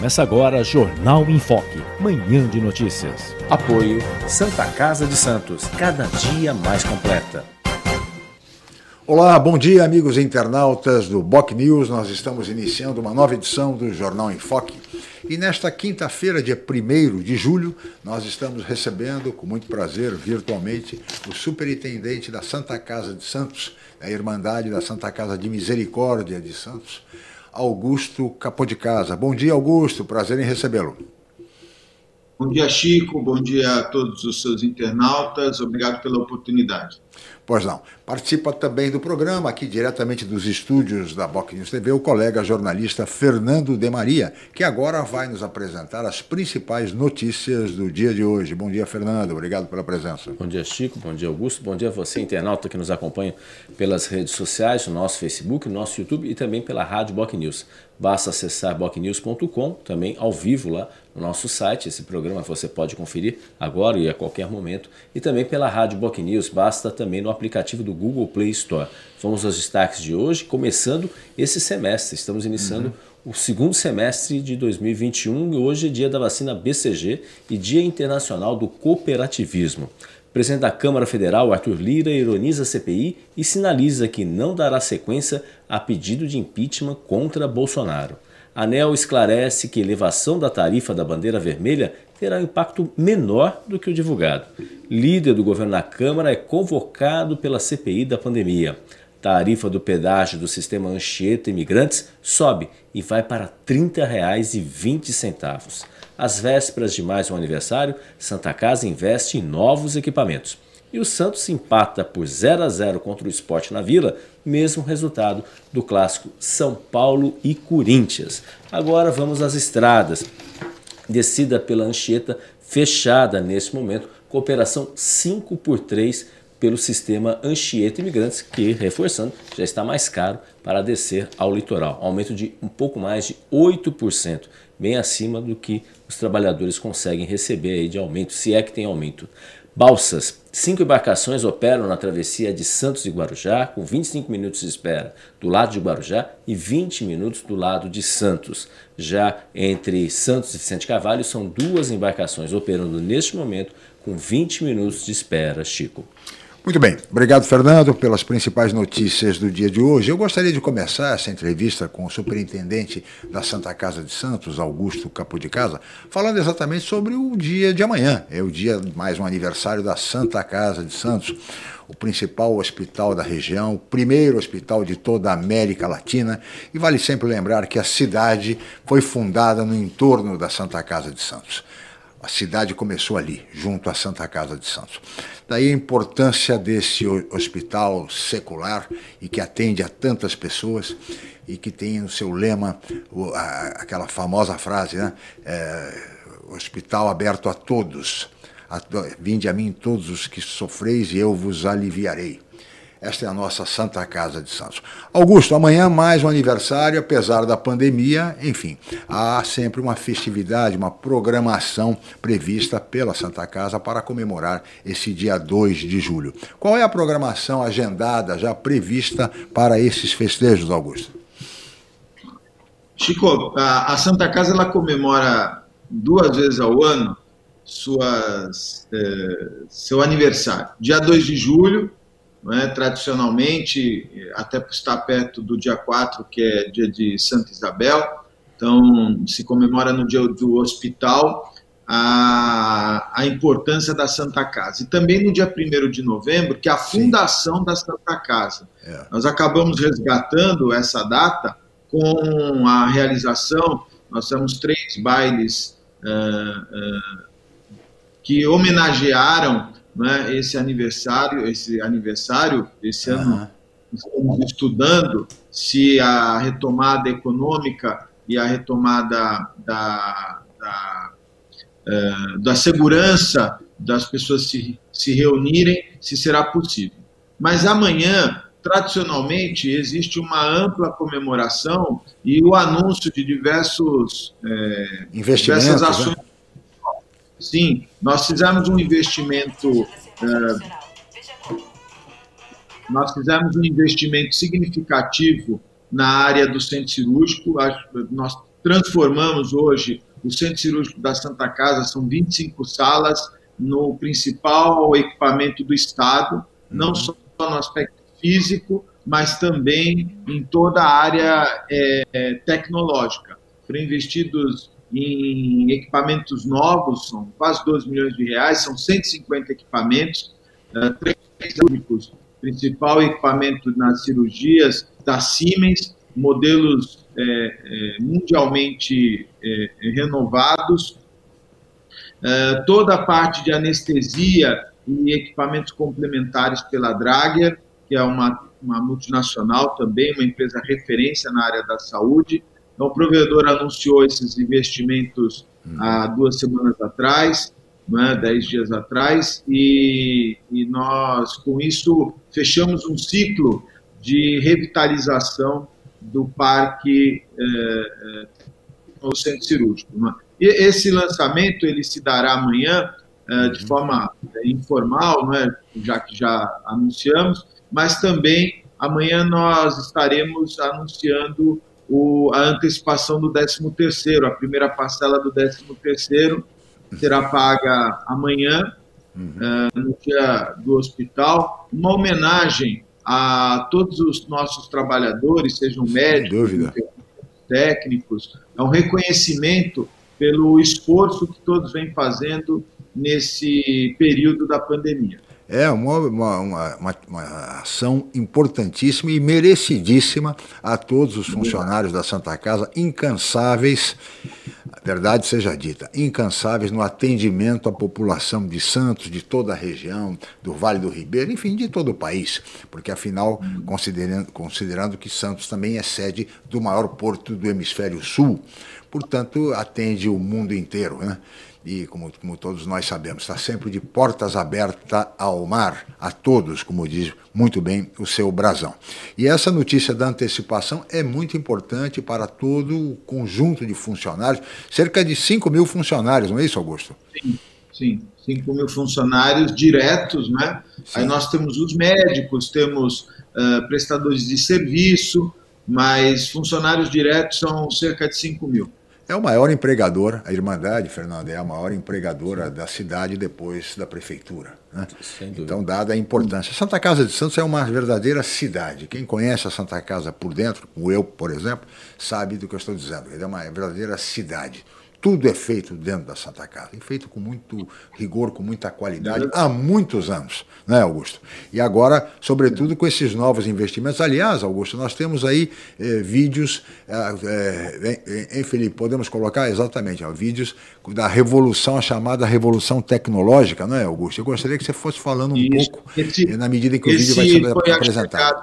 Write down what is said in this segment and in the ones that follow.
Começa agora Jornal em Foque, manhã de notícias. Apoio Santa Casa de Santos, cada dia mais completa. Olá, bom dia, amigos internautas do Boc News. Nós estamos iniciando uma nova edição do Jornal em Foque. E nesta quinta-feira, dia 1 de julho, nós estamos recebendo, com muito prazer, virtualmente, o superintendente da Santa Casa de Santos, da Irmandade da Santa Casa de Misericórdia de Santos, Augusto Capô de Casa. Bom dia, Augusto, prazer em recebê-lo. Bom dia, Chico, bom dia a todos os seus internautas, obrigado pela oportunidade. Pois não. Participa também do programa, aqui diretamente dos estúdios da Boc News TV, o colega jornalista Fernando De Maria, que agora vai nos apresentar as principais notícias do dia de hoje. Bom dia, Fernando. Obrigado pela presença. Bom dia, Chico. Bom dia, Augusto. Bom dia a você, internauta que nos acompanha pelas redes sociais, no nosso Facebook, no nosso YouTube e também pela Rádio Boc News. Basta acessar bocnews.com, também ao vivo lá no nosso site. Esse programa você pode conferir agora e a qualquer momento. E também pela Rádio Boc News, basta também no aplicativo do Google Play Store. Vamos aos destaques de hoje, começando esse semestre. Estamos iniciando uhum. o segundo semestre de 2021 e hoje é dia da vacina BCG e Dia Internacional do Cooperativismo. Presidente da Câmara Federal, Arthur Lira, ironiza a CPI e sinaliza que não dará sequência a pedido de impeachment contra Bolsonaro. ANEL esclarece que elevação da tarifa da bandeira vermelha terá um impacto menor do que o divulgado. Líder do governo na Câmara é convocado pela CPI da pandemia. Tarifa do pedágio do sistema Anchieta Imigrantes sobe e vai para R$ 30,20. Às vésperas de mais um aniversário, Santa Casa investe em novos equipamentos. E o Santos empata por 0 a 0 contra o Esporte na Vila, mesmo resultado do clássico São Paulo e Corinthians. Agora vamos às estradas. Descida pela Anchieta fechada nesse momento, cooperação 5 por 3 pelo sistema Anchieta Imigrantes, que, reforçando, já está mais caro para descer ao litoral. Aumento de um pouco mais de 8%, bem acima do que os trabalhadores conseguem receber de aumento, se é que tem aumento. Balsas. Cinco embarcações operam na travessia de Santos e Guarujá, com 25 minutos de espera do lado de Guarujá e 20 minutos do lado de Santos. Já entre Santos e Vicente Carvalho, são duas embarcações operando neste momento com 20 minutos de espera, Chico. Muito bem, obrigado Fernando pelas principais notícias do dia de hoje. Eu gostaria de começar essa entrevista com o superintendente da Santa Casa de Santos, Augusto Capo de Casa, falando exatamente sobre o dia de amanhã. É o dia mais um aniversário da Santa Casa de Santos, o principal hospital da região, o primeiro hospital de toda a América Latina, e vale sempre lembrar que a cidade foi fundada no entorno da Santa Casa de Santos. A cidade começou ali, junto à Santa Casa de Santos. Daí a importância desse hospital secular e que atende a tantas pessoas e que tem no seu lema aquela famosa frase, né? É, hospital aberto a todos. Vinde a mim todos os que sofreis e eu vos aliviarei. Esta é a nossa Santa Casa de Santos. Augusto, amanhã mais um aniversário, apesar da pandemia, enfim, há sempre uma festividade, uma programação prevista pela Santa Casa para comemorar esse dia 2 de julho. Qual é a programação agendada, já prevista para esses festejos, Augusto? Chico, a, Santa Casa ela comemora duas vezes ao ano suas, eh, seu aniversário. Dia 2 de julho, é? tradicionalmente, até por estar perto do dia 4, que é dia de Santa Isabel, então se comemora no dia do hospital a, a importância da Santa Casa. E também no dia 1 de novembro, que é a fundação Sim. da Santa Casa. É. Nós acabamos resgatando essa data com a realização, nós temos três bailes uh, uh, que homenagearam né, esse aniversário, esse aniversário, esse uhum. ano estamos estudando se a retomada econômica e a retomada da, da, uh, da segurança das pessoas se, se reunirem, se será possível. Mas amanhã, tradicionalmente, existe uma ampla comemoração e o anúncio de diversos é, investimentos. Diversas né? ações. Né? Sim, nós fizemos um investimento. É, nós fizemos um investimento significativo na área do centro cirúrgico. Nós transformamos hoje o centro cirúrgico da Santa Casa, são 25 salas, no principal equipamento do Estado, não uhum. só no aspecto físico, mas também em toda a área é tecnológica. Foram investidos em equipamentos novos, são quase 12 milhões de reais, são 150 equipamentos, uh, três públicos, principal equipamento nas cirurgias da Siemens, modelos é, é, mundialmente é, renovados, toda a parte de anestesia e equipamentos complementares pela Drager, que é uma, uma multinacional também, uma empresa referência na área da saúde. Então, o provedor anunciou esses investimentos há duas semanas atrás, né, dez dias atrás, e, e nós, com isso, fechamos um ciclo de revitalização do parque é, é, no centro cirúrgico. Né? E esse lançamento ele se dará amanhã é, de forma informal, não é? já que já anunciamos, mas também amanhã nós estaremos anunciando o, a antecipação do 13º, a primeira parcela do 13º será paga amanhã, uhum. uh, no dia do hospital, uma homenagem a todos os nossos trabalhadores, sejam médicos, técnicos, é um reconhecimento pelo esforço que todos vêm fazendo nesse período da pandemia. É uma, uma, uma, uma, ação importantíssima e merecidíssima a todos os funcionários da Santa Casa, incansáveis, verdade seja dita, incansáveis no atendimento à população de Santos, de toda a região, do Vale do Ribeiro, enfim, de todo o país, porque afinal, considerando, considerando que Santos também é sede do maior porto do hemisfério sul, portanto, atende o mundo inteiro, né? E, como, como todos nós sabemos, está sempre de portas abertas ao mar, a todos, como diz muito bem o seu brasão. E essa notícia da antecipação é muito importante para todo o conjunto de funcionários, cerca de 5 mil funcionários, não é isso, Augusto? Sim, sim. 5 mil funcionários diretos, né? Sim. Aí nós temos os médicos, temos uh, prestadores de serviço, mas funcionários diretos são cerca de 5 mil. É o maior empregador, a Irmandade, Fernando, é a maior empregadora da cidade depois da prefeitura. Né? Então, dada a importância. Santa Casa de Santos é uma verdadeira cidade. Quem conhece a Santa Casa por dentro, como eu, por exemplo, sabe do que eu estou dizendo. Ele é uma verdadeira cidade. Tudo é feito dentro da Santa Casa, e feito com muito rigor, com muita qualidade, há muitos anos, né, Augusto? E agora, sobretudo, com esses novos investimentos. Aliás, Augusto, nós temos aí eh, vídeos, eh, eh, em Felipe, podemos colocar exatamente, ó, vídeos da revolução, a chamada revolução tecnológica, não é, Augusto? Eu gostaria que você fosse falando um Isso. pouco, esse, na medida que o vídeo vai ser apresentado.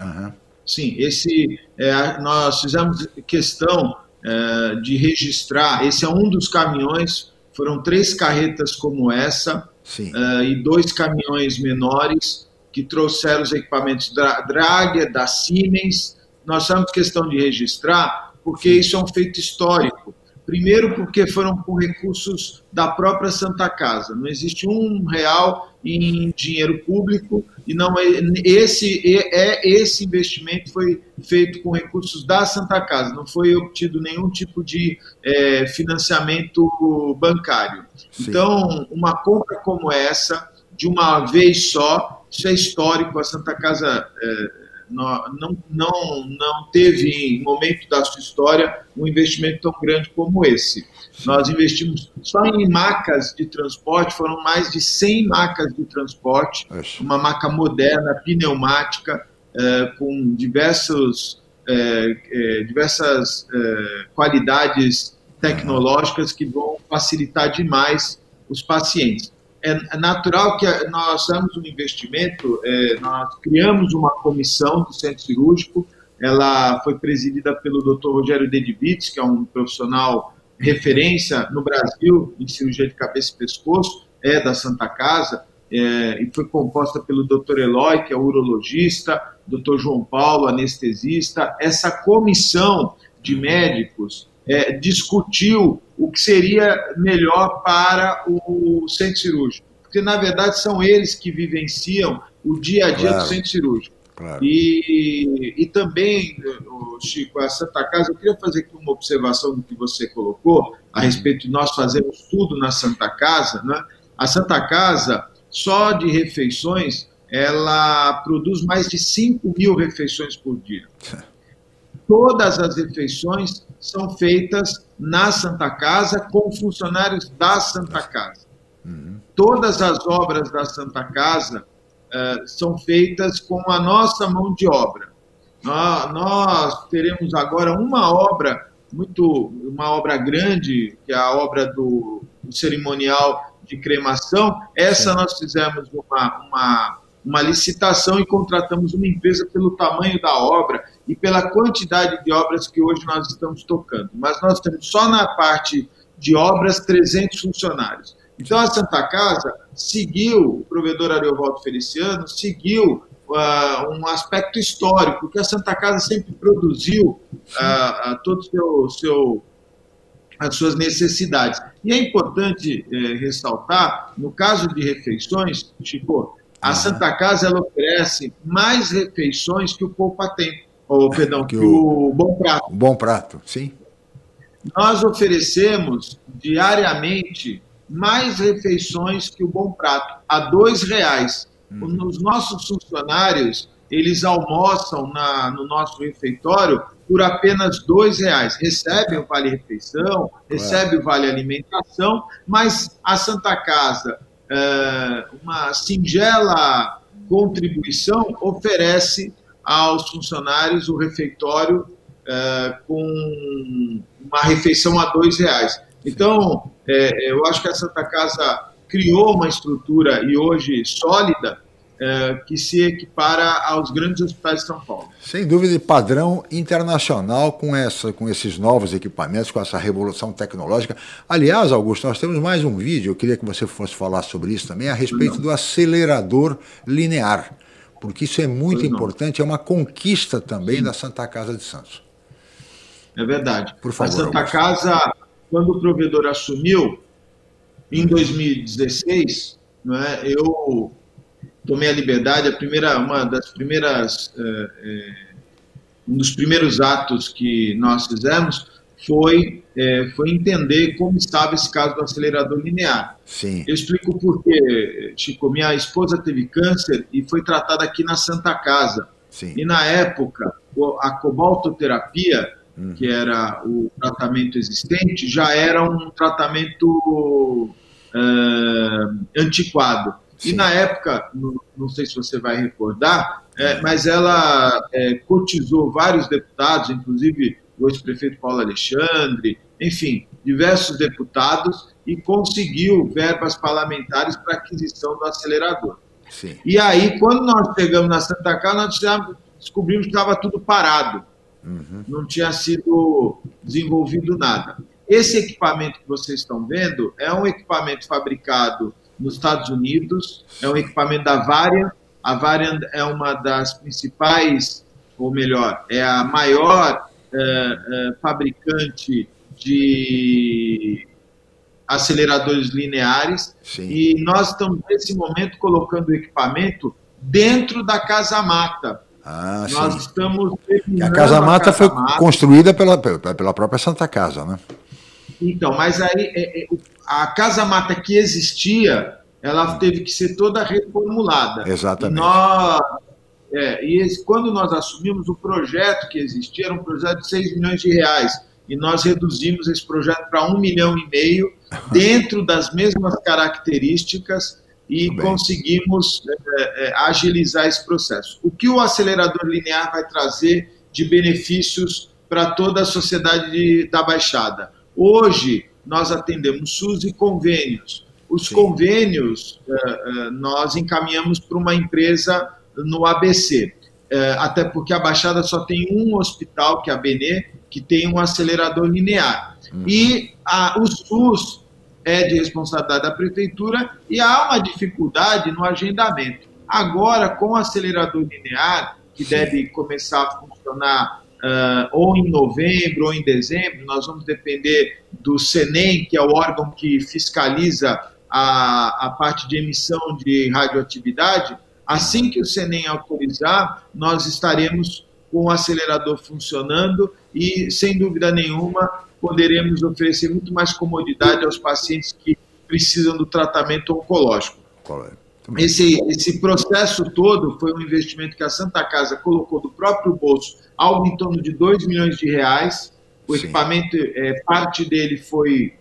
Uhum. Sim, esse, é, nós fizemos questão é, de registrar. Esse é um dos caminhões, foram três carretas como essa uh, e dois caminhões menores que trouxeram os equipamentos da Drager, da Siemens. Nós temos questão de registrar, porque isso é um feito histórico. Primeiro, porque foram com recursos da própria Santa Casa. Não existe um real em dinheiro público e não é esse é esse investimento foi feito com recursos da Santa Casa. Não foi obtido nenhum tipo de é, financiamento bancário. Sim. Então, uma compra como essa de uma vez só, isso é histórico. A Santa Casa é, não, não, não teve, em momento da sua história, um investimento tão grande como esse. Nós investimos só em macas de transporte, foram mais de 100 macas de transporte, uma maca moderna, pneumática, eh, com diversos, eh, eh, diversas qualidades tecnológicas que vão facilitar demais os pacientes é natural que nós damos um investimento, é, nós criamos uma comissão do centro cirúrgico, ela foi presidida pelo Dr. Rogério Dedivitz, que é um profissional referência no Brasil em cirurgia de cabeça e pescoço, é da Santa Casa, é, e foi composta pelo Dr. Eloy, que é urologista, Dr. João Paulo, anestesista. Essa comissão de médicos é, discutiu o que seria melhor para o centro cirúrgico, porque na verdade são eles que vivenciam o dia a dia claro. do centro cirúrgico. Claro. E, e também, Chico, a Santa Casa, eu queria fazer aqui uma observação do que você colocou a respeito de nós fazermos tudo na Santa Casa. Né? A Santa Casa, só de refeições, ela produz mais de 5 mil refeições por dia. Todas as refeições são feitas na Santa Casa com funcionários da Santa Casa. Uhum. Todas as obras da Santa Casa uh, são feitas com a nossa mão de obra. Nós, nós, teremos agora uma obra muito, uma obra grande, que é a obra do, do cerimonial de cremação. Essa nós fizemos uma, uma, uma licitação e contratamos uma empresa pelo tamanho da obra e pela quantidade de obras que hoje nós estamos tocando. Mas nós temos só na parte de obras 300 funcionários. Então a Santa Casa seguiu, o provedor Ariovaldo Feliciano seguiu uh, um aspecto histórico, que a Santa Casa sempre produziu uh, todo seu, seu, as suas necessidades. E é importante eh, ressaltar, no caso de refeições, Chico, a Santa Casa ela oferece mais refeições que o Poupa tem, ou perdão, que, que o, o Bom Prato. O Bom Prato, sim. Nós oferecemos diariamente mais refeições que o Bom Prato, a dois reais. Hum. Os nossos funcionários, eles almoçam na, no nosso refeitório por apenas dois reais. Recebem o vale refeição, recebe o vale alimentação, mas a Santa Casa, é, uma singela contribuição, oferece aos funcionários o refeitório é, com uma refeição a dois reais. Então, é, eu acho que a Santa Casa criou uma estrutura e hoje sólida é, que se equipara aos grandes hospitais de São Paulo. Sem dúvida, padrão internacional com, essa, com esses novos equipamentos, com essa revolução tecnológica. Aliás, Augusto, nós temos mais um vídeo, eu queria que você fosse falar sobre isso também, a respeito Não. do acelerador linear, porque isso é muito importante, é uma conquista também Sim. da Santa Casa de Santos. É verdade. Por favor, a Santa Augusto. Casa quando o provedor assumiu, em 2016, não é, eu tomei a liberdade, a primeira, uma das primeiras, é, é, um dos primeiros atos que nós fizemos foi, é, foi entender como estava esse caso do acelerador linear. Sim. Eu explico por quê, Chico. Minha esposa teve câncer e foi tratada aqui na Santa Casa. Sim. E na época, a cobaltoterapia uhum. que era o tratamento existente, já era um tratamento uh, antiquado. Sim. E na época, não, não, sei se você vai recordar, é, mas ela é, cotizou vários deputados, inclusive o ex-prefeito Paulo Alexandre, enfim, diversos deputados, e conseguiu verbas parlamentares para aquisição do acelerador. Sim. E aí, quando nós chegamos na Santa Casa, nós descobrimos que estava tudo parado. Uhum. Não tinha sido desenvolvido nada. Esse equipamento que vocês estão vendo é um equipamento fabricado nos Estados Unidos, é um equipamento da Varian. A Varian é uma das principais, ou melhor, é a maior é, é, fabricante de aceleradores lineares. Sim. E nós estamos, nesse momento, colocando o equipamento dentro da casa mata ah, Nós sim. estamos. a Casa Mata a casa foi Mata. construída pela, pela própria Santa Casa, né? Então, mas aí é, é, a Casa Mata que existia, ela teve que ser toda reformulada. Exatamente. E, nós, é, e esse, quando nós assumimos o projeto que existia, era um projeto de 6 milhões de reais. E nós reduzimos esse projeto para um milhão e meio, dentro das mesmas características e conseguimos é, é, agilizar esse processo. O que o acelerador linear vai trazer de benefícios para toda a sociedade de, da Baixada? Hoje, nós atendemos SUS e convênios. Os Sim. convênios é, é nós encaminhamos para uma empresa no ABC. é, até porque a Baixada só tem um hospital, que é a Benê, que tem um acelerador linear. Uhum. E a, o SUS é de responsabilidade da prefeitura e há uma dificuldade no agendamento. Agora, com o acelerador linear, que Sim. deve começar a funcionar uh, ou em novembro ou em dezembro, nós vamos depender do CENEM, que é o órgão que fiscaliza a, a parte de emissão de radioatividade. Assim que o CENEM autorizar, nós estaremos com o acelerador funcionando e, sem dúvida nenhuma, poderemos oferecer muito mais comodidade aos pacientes que precisam do tratamento oncológico. Esse, esse processo todo foi um investimento que a Santa Casa colocou do próprio bolso, algo em torno de 2 milhões de reais. O Sim. equipamento, é, parte dele foi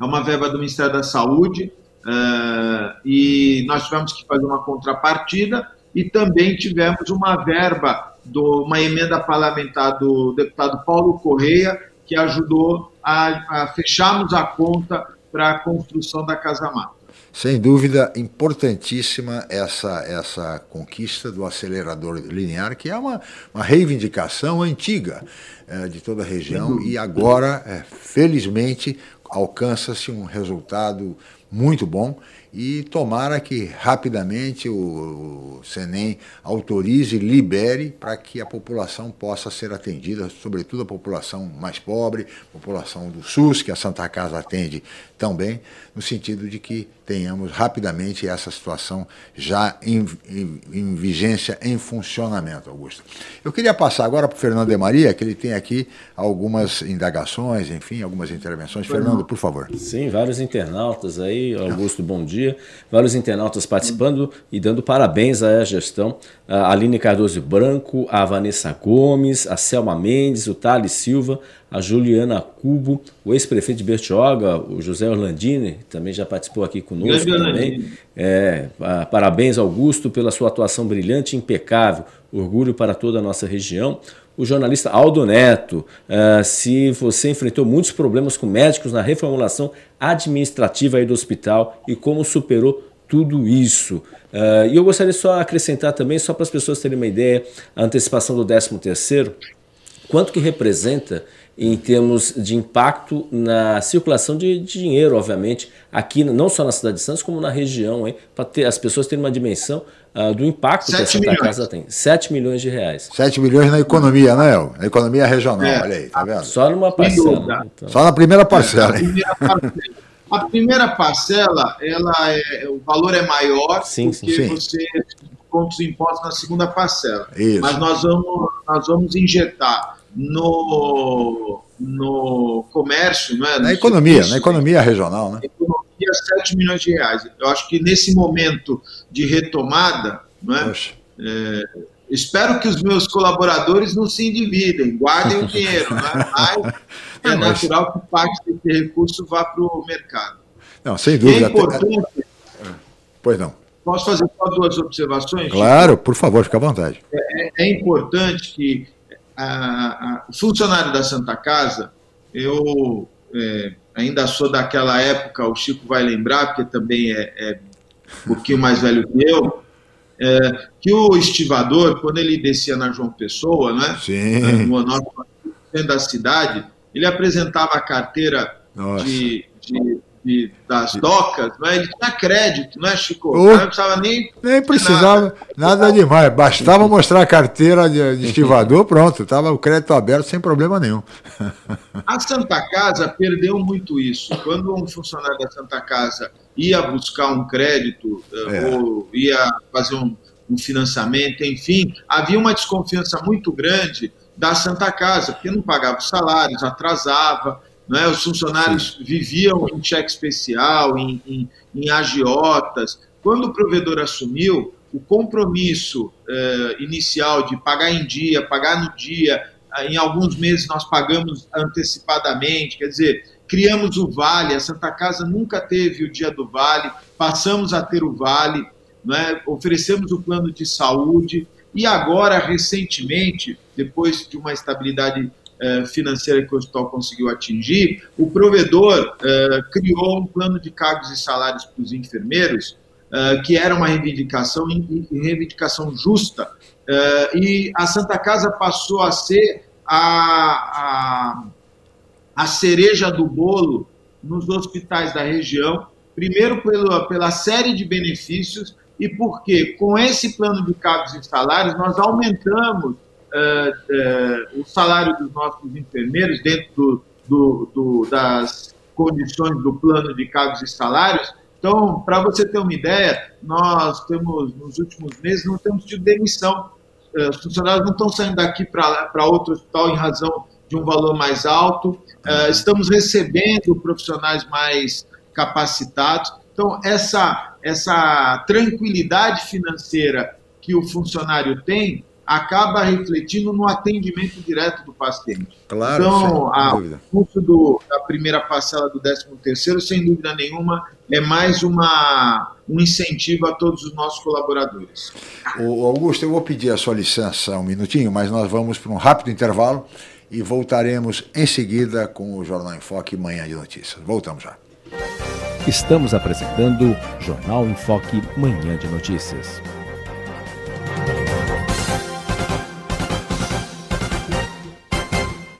é uma verba do Ministério da Saúde, uh, e nós tivemos que fazer uma contrapartida, e também tivemos uma verba, do, uma emenda parlamentar do deputado Paulo Correia, que ajudou a, a fecharmos a conta para a construção da Casa Mata. Sem dúvida, importantíssima essa, essa conquista do acelerador linear, que é uma, uma reivindicação antiga é, de toda a região e agora, é, felizmente, alcança-se um resultado muito bom e tomara que rapidamente o Senem autorize libere para que a população possa ser atendida, sobretudo a população mais pobre, população do SUS, que a Santa Casa atende também, no sentido de que tenhamos rapidamente essa situação já em, em, em vigência, em funcionamento, Augusto. Eu queria passar agora para o Fernando de Maria, que ele tem aqui algumas indagações, enfim, algumas intervenções. Fernando, por favor. Sim, vários internautas aí, Augusto, bom dia. Vários internautas participando e dando parabéns à gestão. A Aline Cardoso Branco, a Vanessa Gomes, a Selma Mendes, o Thales Silva, a Juliana Cubo, o ex-prefeito de Bertioga, o José Orlandini, também já participou aqui conosco também. É, parabéns, Augusto, pela sua atuação brilhante e impecável. Orgulho para toda a nossa região. O jornalista Aldo Neto, uh, se você enfrentou muitos problemas com médicos na reformulação administrativa do hospital e como superou tudo isso. Uh, e eu gostaria só de acrescentar também, só para as pessoas terem uma ideia, a antecipação do 13 terceiro, quanto que representa em termos de impacto na circulação de, de, dinheiro, obviamente, aqui não só na cidade de Santos, como na região, para ter as pessoas terem uma dimensão uh, do impacto que a Santa milhões. Casa tem. 7 milhões de reais. 7 milhões na economia, né, El? Na economia regional, é, olha aí, tá vendo? Só numa parcela. Então. Só na primeira parcela. É, primeira parcela. A primeira parcela, ela é, o valor é maior sim, porque sim. você conta os impostos na segunda parcela. Isso. Mas nós vamos, nós vamos injetar no, no comércio, é? na economia, serviço, na economia regional, né? Economia 7 milhões de reais. Eu acho que nesse momento de retomada, não é? é espero que os meus colaboradores não se endividem, guardem o dinheiro, né? mas é natural que parte desse recurso vá para o mercado. Não, sem dúvida. É importante. Até... Pois não. Posso fazer só duas observações? Claro, por favor, fique à vontade. É, é importante que a, a, funcionário da Santa Casa, eu é, ainda sou daquela época, o Chico vai lembrar, porque também é, é um pouquinho mais velho que eu, é, que o estivador, quando ele descia na João Pessoa, né, Sim. no nosso da cidade, ele apresentava a carteira de, de de, das docas, né, ele tinha crédito, né, Chico? Oh, não precisava nem. Nem precisava, nada, nada demais. Bastava mostrar a carteira de, de estivador, pronto, estava o crédito aberto sem problema nenhum. A Santa Casa perdeu muito isso. Quando um funcionário da Santa Casa ia buscar um crédito eh, é. ou ia fazer um, um financiamento, enfim, havia uma desconfiança muito grande da Santa Casa, porque não pagava os salários, atrasava. Né? Os funcionários viviam em cheque especial, em, em, em, agiotas. Quando o provedor assumiu, o compromisso eh, inicial de pagar em dia, pagar no dia, em alguns meses nós pagamos antecipadamente, quer dizer, criamos o Vale, a Santa Casa nunca teve o dia do Vale, passamos a ter o Vale, né? oferecemos o plano de saúde, e agora, recentemente, depois de uma estabilidade financeira que o hospital conseguiu atingir, o provedor eh, criou um plano de cargos e salários para os enfermeiros, eh, que era uma reivindicação, reivindicação justa. E a Santa Casa passou a ser a, a, a cereja do bolo nos hospitais da região, primeiro pela, pela série de benefícios e porque com esse plano de cargos e salários nós aumentamos uh, uh, o salário dos nossos enfermeiros dentro do, do, do, das condições do plano de cargos e salários. Então, para você ter uma ideia, nós temos, nos últimos meses, não temos tido demissão. Uh, os funcionários não estão saindo daqui para outro hospital em razão de um valor mais alto. estamos recebendo profissionais mais capacitados. Então, essa, essa tranquilidade financeira que o funcionário tem acaba refletindo no atendimento direto do paciente. Claro, então, a, o custo do, da primeira parcela do 13 terceiro, sem dúvida nenhuma, é mais uma, um incentivo a todos os nossos colaboradores. O Augusto, eu vou pedir a sua licença um minutinho, mas nós vamos para um rápido intervalo e voltaremos em seguida com o Jornal em Foque Manhã de Notícias. Voltamos já. Estamos apresentando Jornal em Foque Manhã de Notícias.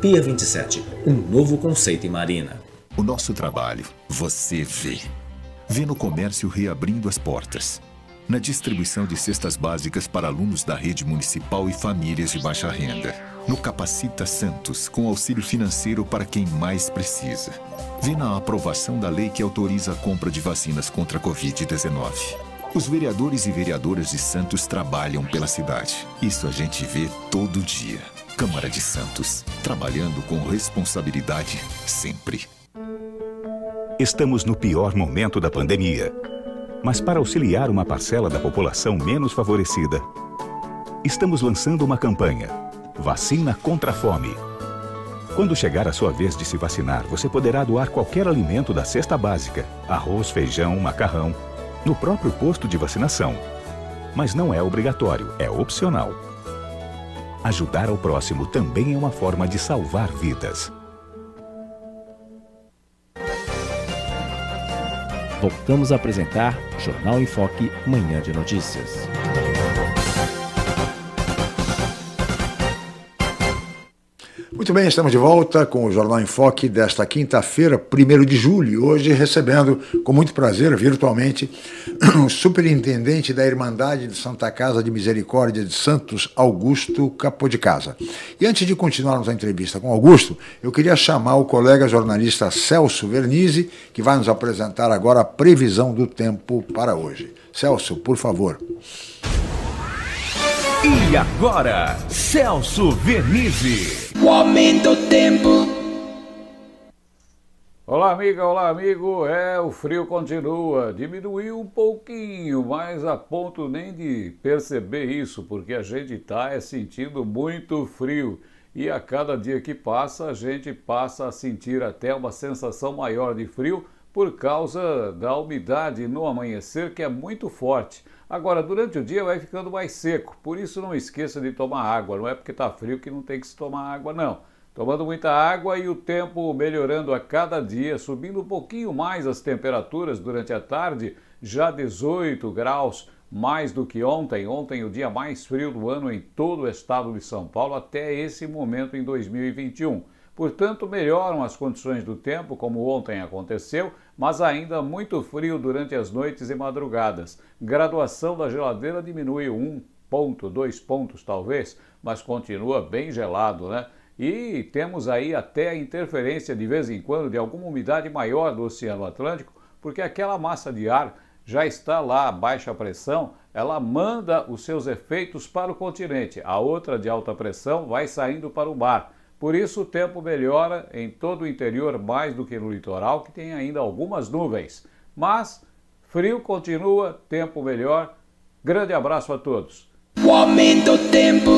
Pia 27, um novo conceito em marina. O nosso trabalho, você vê. Vê no comércio reabrindo as portas. Na distribuição de cestas básicas para alunos da rede municipal e famílias de baixa renda. No Capacita Santos, com auxílio financeiro para quem mais precisa. Vê na aprovação da lei que autoriza a compra de vacinas contra a Covid-19. Os vereadores e vereadoras de Santos trabalham pela cidade. Isso a gente vê todo dia. Câmara de Santos, trabalhando com responsabilidade sempre. Estamos no pior momento da pandemia. Mas para auxiliar uma parcela da população menos favorecida, estamos lançando uma campanha: Vacina contra a Fome. Quando chegar a sua vez de se vacinar, você poderá doar qualquer alimento da cesta básica, arroz, feijão, macarrão, no próprio posto de vacinação. Mas não é obrigatório, é opcional. Ajudar ao próximo também é uma forma de salvar vidas. Voltamos a apresentar Jornal em Foque, Manhã de Notícias. Muito bem, estamos de volta com o Jornal em Foque desta quinta-feira, 1 de julho. Hoje recebendo com muito prazer, virtualmente, o superintendente da Irmandade de Santa Casa de Misericórdia de Santos, Augusto Capô de Casa. E antes de continuarmos a entrevista com Augusto, eu queria chamar o colega jornalista Celso Vernizzi, que vai nos apresentar agora a previsão do tempo para hoje. Celso, por favor. E agora, Celso Vernizzi. O aumento do tempo. Olá, amiga, olá, amigo. É, o frio continua. Diminuiu um pouquinho, mas a ponto nem de perceber isso, porque a gente está é, sentindo muito frio. E a cada dia que passa, a gente passa a sentir até uma sensação maior de frio por causa da umidade no amanhecer, que é muito forte. Agora, durante o dia vai ficando mais seco, por isso não esqueça de tomar água. Não é porque está frio que não tem que se tomar água, não. Tomando muita água e o tempo melhorando a cada dia, subindo um pouquinho mais as temperaturas durante a tarde, já 18 graus, mais do que ontem. Ontem, o dia mais frio do ano em todo o estado de São Paulo até esse momento em 2021. Portanto, melhoram as condições do tempo, como ontem aconteceu, mas ainda muito frio durante as noites e madrugadas. Graduação da geladeira diminui um ponto, dois pontos talvez, mas continua bem gelado, né? E temos aí até a interferência de vez em quando de alguma umidade maior do Oceano Atlântico, porque aquela massa de ar já está lá a baixa pressão, ela manda os seus efeitos para o continente. A outra de alta pressão vai saindo para o mar. Por isso, o tempo melhora em todo o interior mais do que no litoral, que tem ainda algumas nuvens. Mas frio continua, tempo melhor. Grande abraço a todos. O aumento do tempo.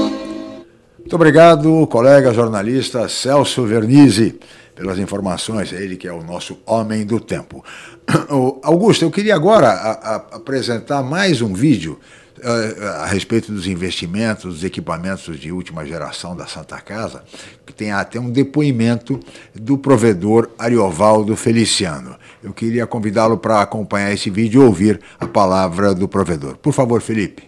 Muito obrigado, colega jornalista Celso Vernizzi, pelas informações. Ele que é o nosso homem do tempo. Augusto, eu queria agora a, a, apresentar mais um vídeo a respeito dos investimentos, dos equipamentos de última geração da Santa Casa, que tem até um depoimento do provedor Ariovaldo Feliciano. Eu queria convidá-lo para acompanhar esse vídeo e ouvir a palavra do provedor. Por favor, Felipe.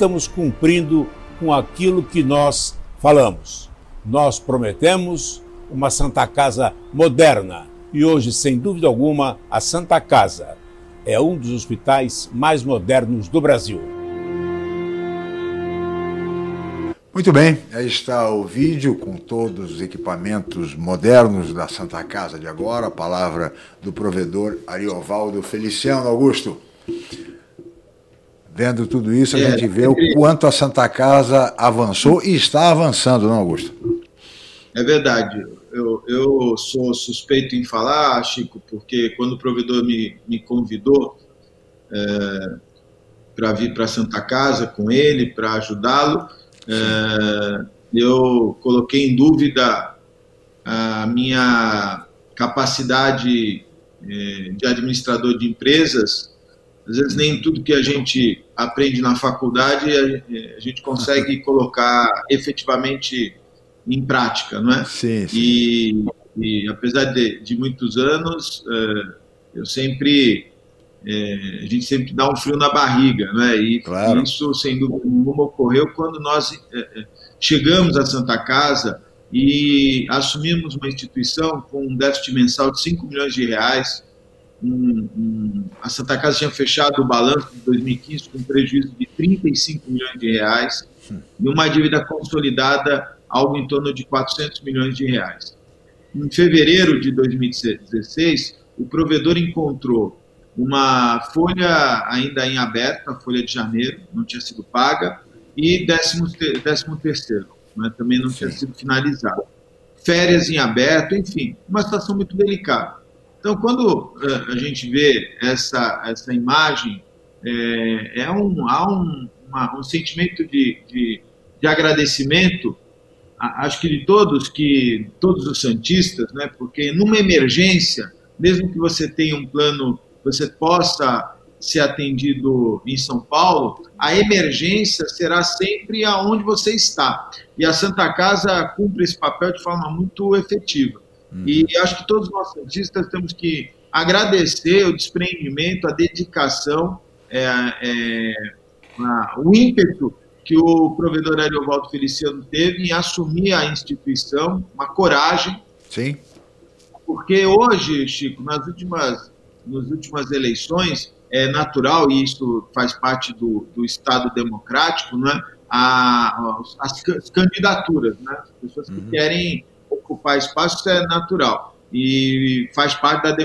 Estamos cumprindo com aquilo que nós falamos. Nós prometemos uma Santa Casa moderna e hoje, sem dúvida alguma, a Santa Casa é um dos hospitais mais modernos do Brasil. Muito bem, aí está o vídeo com todos os equipamentos modernos da Santa Casa de agora, a palavra do provedor Ariovaldo Feliciano Augusto. Vendo tudo isso, a é, gente vê é, o quanto a Santa Casa avançou e está avançando, não, Augusto? É verdade. Eu, eu sou suspeito em falar, Chico, porque quando o provedor me, me convidou é, para vir para Santa Casa com ele, para ajudá-lo, é, eu coloquei em dúvida a minha capacidade é, de administrador de empresas às vezes nem tudo que a gente aprende na faculdade a, gente consegue colocar efetivamente em prática, não é? Sim. sim. E, e, apesar de, de muitos anos, é, eu sempre é, a gente sempre dá um frio na barriga, né? E claro. isso, sem dúvida nenhuma, ocorreu quando nós é, chegamos a Santa Casa e assumimos uma instituição com um déficit mensal de 5 milhões de reais, um, um, a Santa Casa tinha fechado o balanço de 2015 com um prejuízo de 35 milhões de reais e uma dívida consolidada algo em torno de 400 milhões de reais. Em fevereiro de 2016, o provedor encontrou uma folha ainda em aberto, a folha de janeiro, não tinha sido paga, e décimo, décimo terceiro, né, também não Sim. tinha sido finalizado. Férias em aberto, enfim, uma situação muito delicada. Então, quando uh, a gente vê essa, essa imagem, é, é um, há um, uma, um sentimento de, de, de agradecimento, acho que de todos, que todos os santistas, né? porque numa emergência, mesmo que você tenha um plano, você possa ser atendido em São Paulo, a emergência será sempre aonde você está. E a Santa Casa cumpre esse papel de forma muito efetiva. Uhum. E acho que todos nós cientistas temos que agradecer o desprendimento, a dedicação, é, é, a, o ímpeto que o provedor Ariovaldo Feliciano teve em assumir a instituição, uma coragem. Sim. Porque hoje, Chico, nas últimas, nas últimas eleições, é natural, e isso faz parte do, do Estado democrático, né? A, as, as candidaturas, né? as pessoas que uhum. querem ocupar espaço é natural e faz parte da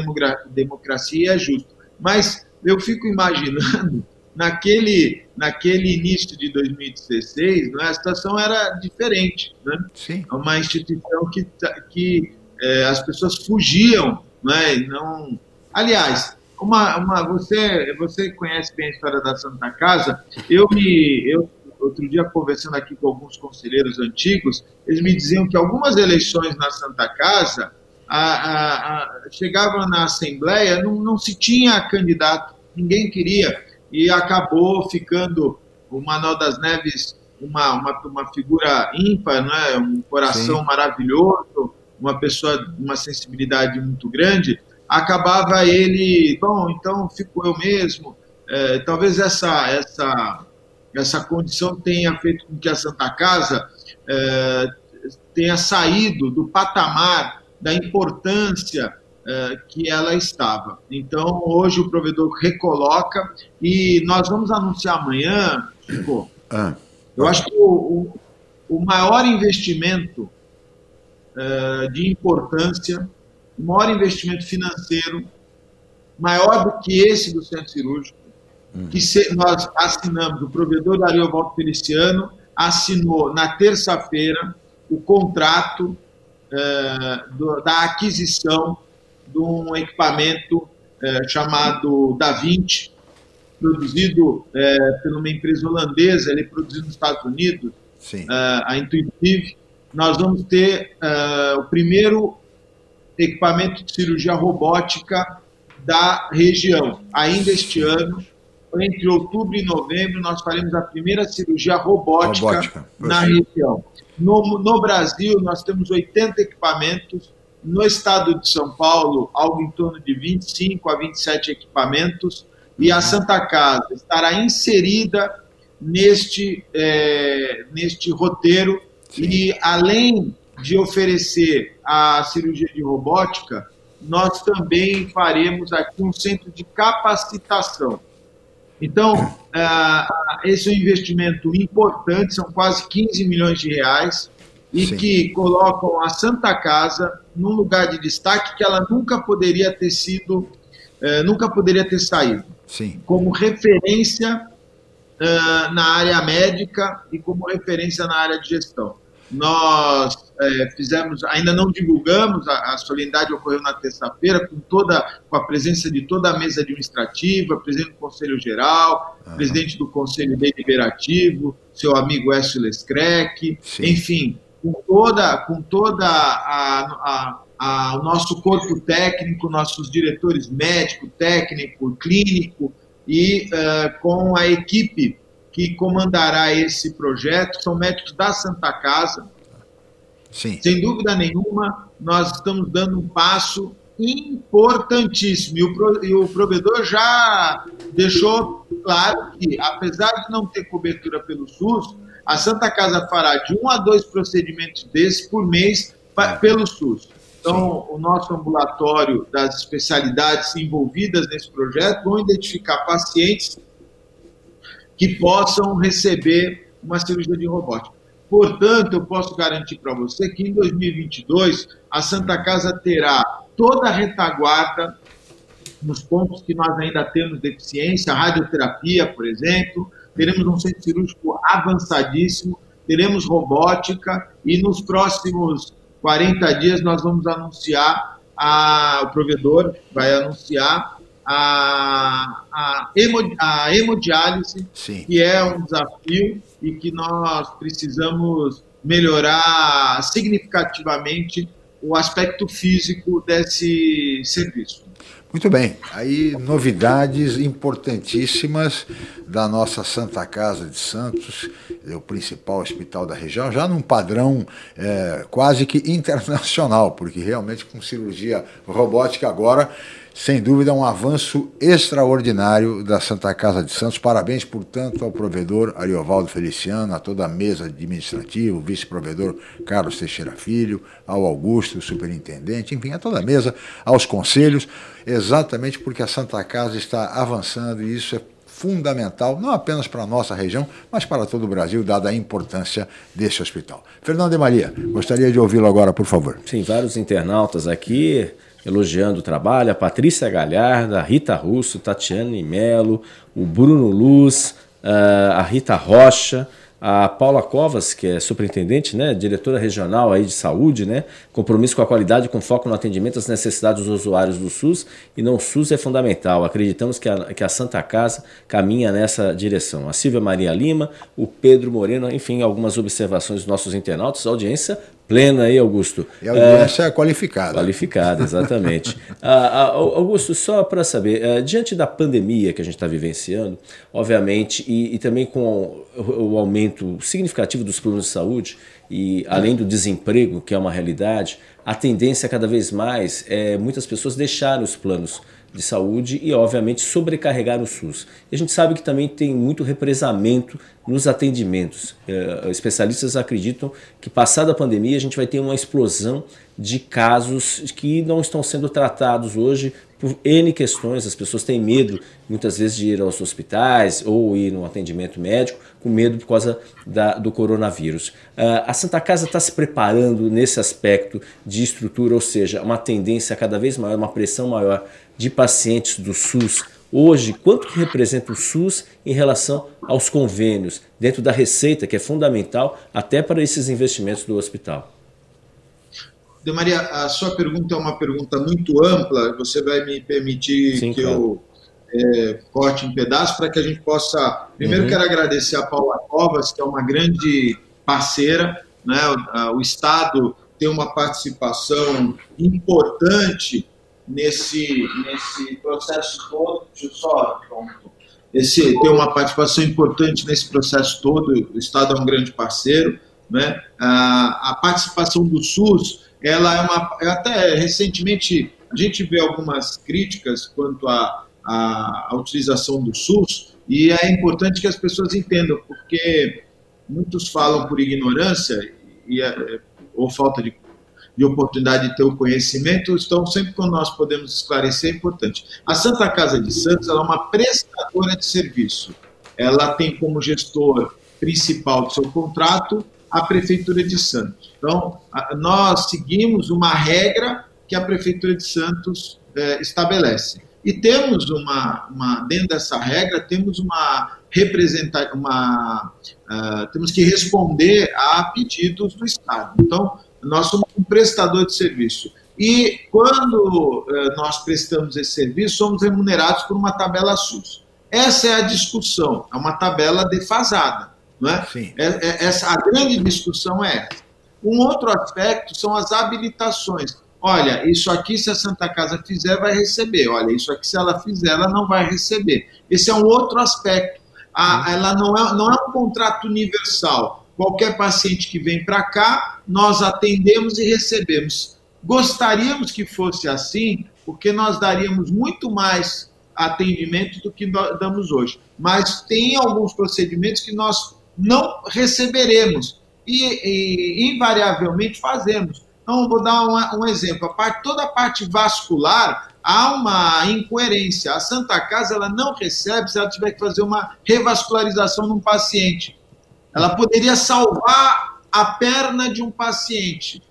democracia e é justo. Mas eu fico imaginando, naquele, naquele início de 2016, né, a situação era diferente. Né? Sim. É uma instituição que, que é, as pessoas fugiam. Né, não... Aliás, uma, uma, você, você conhece bem a história da Santa Casa. Eu me, eu outro dia conversando aqui com alguns conselheiros antigos, eles me diziam que algumas eleições na Santa Casa a, a, a, chegavam na Assembleia, não, não se tinha candidato, ninguém queria, e acabou ficando o Manuel das Neves uma, uma, uma figura ímpar, né? um coração Sim. maravilhoso, uma pessoa, uma sensibilidade muito grande, acabava ele, bom, então fico eu mesmo. É, talvez essa, essa, essa condição tenha feito com que a Santa Casa é, tenha saído do patamar da importância é, que ela estava. Então, hoje o provedor recoloca e nós vamos anunciar amanhã, Chico, ah. eu acho que o, o, o maior investimento é, de importância o maior investimento financeiro, maior do que esse do centro cirúrgico, uhum. que se, nós assinamos, o provedor Dario Volto Feliciano assinou na terça-feira o contrato uh, do, da aquisição de um equipamento uh, chamado Da Vinci, produzido uh, por uma empresa holandesa, ele é produzido nos Estados Unidos, a Intuitive. Nós vamos ter o primeiro equipamento de cirurgia robótica da região. Ainda este ano, entre outubro e novembro, nós faremos a primeira cirurgia robótica, robótica. na região. No, no Brasil, nós temos 80 equipamentos. No estado de São Paulo, algo em torno de 25 a 27 equipamentos. E a Santa Casa estará inserida neste, é, neste roteiro. Sim. E além de oferecer a cirurgia de robótica, nós também faremos aqui um centro de capacitação. Então, uh, esse é um investimento importante, são quase 15 milhões de reais, e Sim. que colocam a Santa Casa num lugar de destaque que ela nunca poderia ter sido, uh, nunca poderia ter saído. Sim. Como referência uh, na área médica e como referência na área de gestão. Nós é, fizemos, ainda não divulgamos, a, a solenidade ocorreu na terça-feira, com toda com a presença de toda a mesa administrativa, presidente do Conselho Geral, uhum. presidente do Conselho Deliberativo, seu amigo Écio Lescrec, enfim, com toda, com toda a, a, a, o nosso corpo técnico, nossos diretores médico, técnico, clínico e uh, com a equipe que comandará esse projeto são médicos da Santa Casa. Sim. Sem dúvida nenhuma, nós estamos dando um passo importantíssimo. E o, pro, e o provedor já deixou claro que, apesar de não ter cobertura pelo SUS, a Santa Casa fará de um a dois procedimentos desses por mês pelo SUS. Então, o nosso ambulatório das especialidades envolvidas nesse projeto vão identificar pacientes que possam receber uma cirurgia de robótica. Portanto, eu posso garantir para você que em 2022 a Santa Casa terá toda a retaguarda nos pontos que nós ainda temos deficiência, radioterapia, por exemplo, teremos um centro cirúrgico avançadíssimo, teremos robótica e nos próximos 40 dias nós vamos anunciar, a, o provedor vai anunciar a, a, hemo, a hemodiálise, Sim. que é um desafio e que nós precisamos melhorar significativamente o aspecto físico desse serviço. Muito bem, aí novidades importantíssimas da nossa Santa Casa de Santos, é o principal hospital da região, já num padrão é, quase que internacional, porque realmente com cirurgia robótica agora sem dúvida, um avanço extraordinário da Santa Casa de Santos. Parabéns, portanto, ao provedor Ariovaldo Feliciano, a toda a mesa administrativa, o vice-provedor Carlos Teixeira Filho, ao Augusto, superintendente, enfim, a toda a mesa, aos conselhos, exatamente porque a Santa Casa está avançando e isso é fundamental, não apenas para a nossa região, mas para todo o Brasil, dada a importância desse hospital. Fernando de Maria, gostaria de ouvi-lo agora, por favor. Sim, vários internautas aqui elogiando o trabalho, a Patrícia Galharda, a Rita Russo, Tatiane Melo, o Bruno Luz, ah, a Rita Rocha, a Paula Covas, que é superintendente, né, diretora regional aí de saúde, né, compromisso com a qualidade com foco no atendimento às necessidades dos usuários do SUS e não SUS é fundamental. Acreditamos que a, que a Santa Casa caminha nessa direção. A Silvia Maria Lima, o Pedro Moreno, enfim, algumas observações dos nossos internautas, audiência plena aí, Augusto. E a audiência é, qualificada. Qualificada, exatamente. ah, Augusto, só para saber, ah, diante da pandemia que a gente está vivenciando, obviamente, e, e também com o, aumento significativo dos problemas de saúde, e além do desemprego, que é uma realidade, a tendência cada vez mais é muitas pessoas deixarem os planos de saúde e, obviamente, sobrecarregar o SUS. E a gente sabe que também tem muito represamento nos atendimentos. É, especialistas acreditam que, passada a pandemia, a gente vai ter uma explosão de casos que não estão sendo tratados hoje por N questões. As pessoas têm medo, muitas vezes, de ir aos hospitais ou ir no atendimento médico, com medo por causa da, do coronavírus. Uh, a Santa Casa está se preparando nesse aspecto de estrutura, ou seja, uma tendência cada vez maior, uma pressão maior de pacientes do SUS. Hoje, quanto que representa o SUS em relação aos convênios, dentro da receita, que é fundamental até para esses investimentos do hospital? De Maria, a sua pergunta é uma pergunta muito ampla. Você vai me permitir Sim, que claro. eu é, corte em pedaços para que a gente possa. Primeiro, uhum. quero agradecer a Paula Covas, que é uma grande parceira. Né? O, o Estado tem uma participação importante nesse, nesse processo todo. Deixa eu só. Esse, tem uma participação importante nesse processo todo. O Estado é um grande parceiro. Né? A, a participação do SUS ela é uma. Até recentemente a gente vê algumas críticas quanto à, à, à utilização do SUS, e é importante que as pessoas entendam, porque muitos falam por ignorância e, é, ou falta de, de oportunidade de ter o conhecimento, então sempre quando nós podemos esclarecer é importante. A Santa Casa de Santos é uma prestadora de serviço. Ela tem como gestor principal do seu contrato a Prefeitura de Santos. Então, nós seguimos uma regra que a Prefeitura de Santos é, estabelece. E temos uma, uma, dentro dessa regra, temos uma representa uma, uh, temos que responder a pedidos do Estado. Então, nós somos um prestador de serviço. E quando uh, nós prestamos esse serviço, somos remunerados por uma tabela SUS. Essa é a discussão, é uma tabela defasada. Não é? Sim. É, é, essa, a grande discussão é essa. Um outro aspecto são as habilitações. Olha, isso aqui, se a Santa Casa fizer, vai receber. Olha, isso aqui, se ela fizer, ela não vai receber. Esse é um outro aspecto. A, ela não é, não é um contrato universal. Qualquer paciente que vem para cá, nós atendemos e recebemos. Gostaríamos que fosse assim, porque nós daríamos muito mais atendimento do que damos hoje. Mas tem alguns procedimentos que nós não receberemos. E, e invariavelmente fazemos. Então, vou dar um, um exemplo. A parte, toda a parte vascular, há uma incoerência. A Santa Casa ela não recebe se ela tiver que fazer uma revascularização num paciente. Ela poderia salvar a perna de um paciente,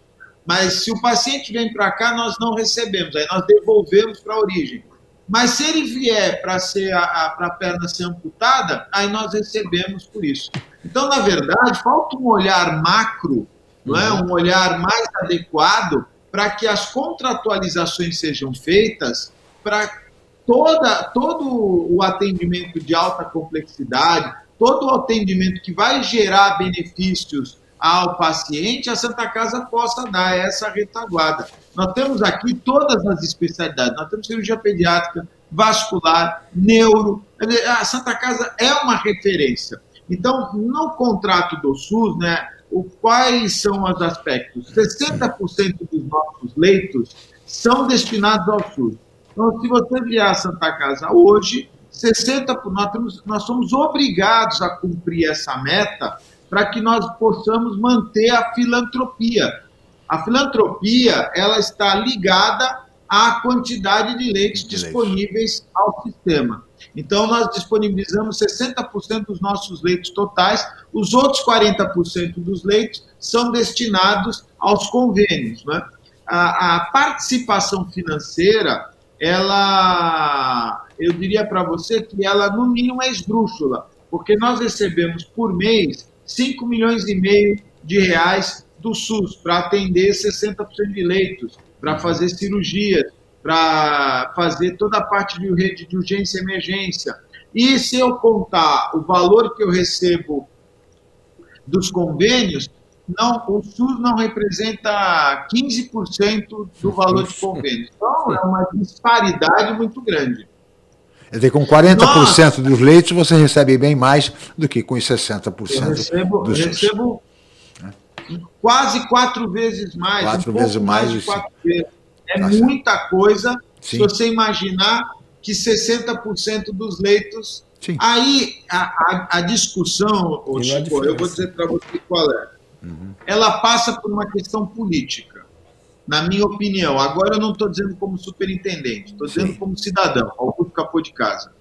mas se o paciente vem para cá, nós não recebemos, aí nós devolvemos para a origem. Mas se ele vier para a, a perna ser amputada, aí nós recebemos por isso. Então, na verdade, falta um olhar macro, não é? um olhar mais adequado para que as contratualizações sejam feitas para toda, todo o atendimento de alta complexidade, todo o atendimento que vai gerar benefícios ao paciente, a Santa Casa possa dar essa retaguarda. Nós temos aqui todas as especialidades, nós temos cirurgia pediátrica, vascular, neuro, a Santa Casa é uma referência. Então, no contrato do SUS, né, quais são os aspectos? 60% dos nossos leitos são destinados ao SUS. Então, se você vier à Santa Casa hoje, 60%, nós, temos, nós somos obrigados a cumprir essa meta para que nós possamos manter a filantropia. A filantropia ela está ligada à quantidade de leitos disponíveis ao sistema. Então, nós disponibilizamos 60% dos nossos leitos totais, os outros 40% dos leitos são destinados aos convênios. Né? A, a participação financeira, ela, eu diria para você que ela, no mínimo, é esdrúxula, porque nós recebemos por mês 5 milhões e meio de reais do SUS para atender 60% de leitos, para fazer cirurgias, para fazer toda a parte de rede de urgência e emergência. E se eu contar o valor que eu recebo dos convênios, não, o SUS não representa 15% do valor de convênio. Então, é uma disparidade muito grande. Quer dizer, com 40% Nossa, dos leitos você recebe bem mais do que com os 60% eu recebo, do SUS. recebo quase quatro vezes mais. Quatro um vezes mais. mais quatro vezes. É tá muita coisa Sim. se você imaginar que 60% dos leitos. Sim. Aí a, a, a discussão, Chico, eu vou dizer para você qual é. Uhum. Ela passa por uma questão política, na minha opinião. Agora eu não estou dizendo como superintendente, estou dizendo como cidadão, Augusto Capô de Casa.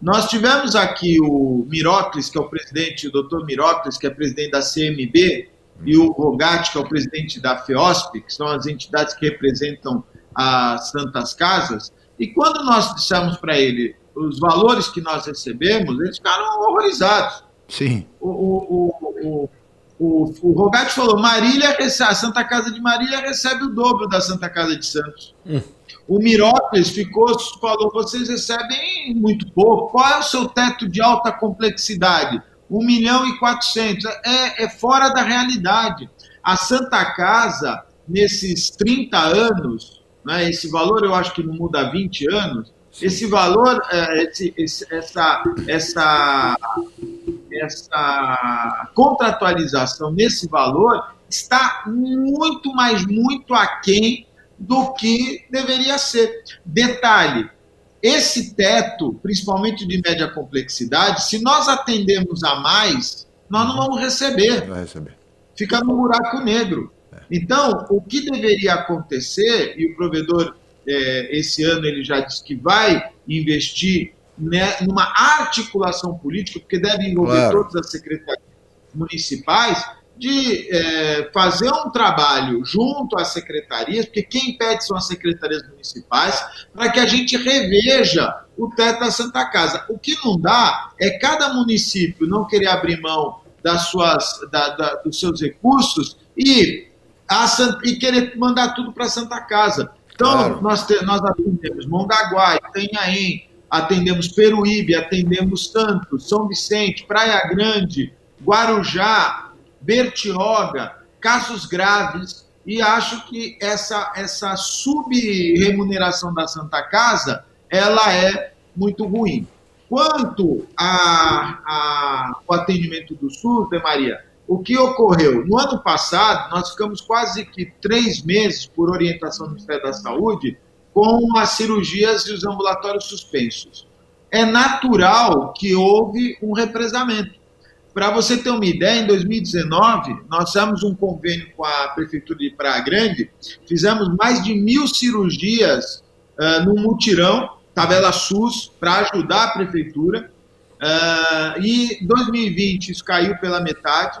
Nós tivemos aqui o Mirocles, que é o presidente, o doutor Mirocles, que é presidente da CMB, uhum. e o Rogatti, que é o presidente da FEOSP, que são as entidades que representam as Santas Casas. E quando nós dissemos para ele os valores que nós recebemos, eles ficaram horrorizados. Sim. O, o, o, o, o Rogatti falou: Marília, a Santa Casa de Marília recebe o dobro da Santa Casa de Santos. Hum. O Mirópolis ficou, falou: vocês recebem muito pouco. Qual é o seu teto de alta complexidade? 1 milhão e 400. É, é fora da realidade. A Santa Casa, nesses 30 anos, né, esse valor eu acho que não muda há 20 anos, esse valor, é, esse, essa, essa essa contratualização nesse valor está muito, mas muito aquém do que deveria ser. Detalhe: esse teto, principalmente de média complexidade, se nós atendemos a mais, nós não vamos receber. Vai receber. Fica no buraco negro. É. Então, o que deveria acontecer, e o provedor, é, esse ano, ele já disse que vai investir né, numa articulação política, porque deve envolver claro. todas as secretarias municipais, de é, fazer um trabalho junto às secretarias, porque quem pede são as secretarias municipais, para que a gente reveja o teto da Santa Casa. O que não dá é cada município não querer abrir mão das suas, da, da, dos seus recursos e, a, e querer mandar tudo para a Santa Casa. Então, claro. nós, te, nós atendemos Mongaguá, Itanhaém, atendemos Peruíbe, atendemos Santos, São Vicente, Praia Grande, Guarujá, Bertioga, casos graves, e acho que essa, essa sub-remuneração da Santa Casa, ela é muito ruim. Quanto ao atendimento do SUS, de Maria, o que ocorreu? No ano passado, nós ficamos quase que três meses, por orientação do Ministério da Saúde, com as cirurgias e os ambulatórios suspensos. É natural que houve um represamento. Para você ter uma ideia, em 2019, nós fizemos um convênio com a Prefeitura de Praia Grande, fizemos mais de mil cirurgias uh, no mutirão, tabela SUS, para ajudar a Prefeitura. Uh, e 2020 isso caiu pela metade.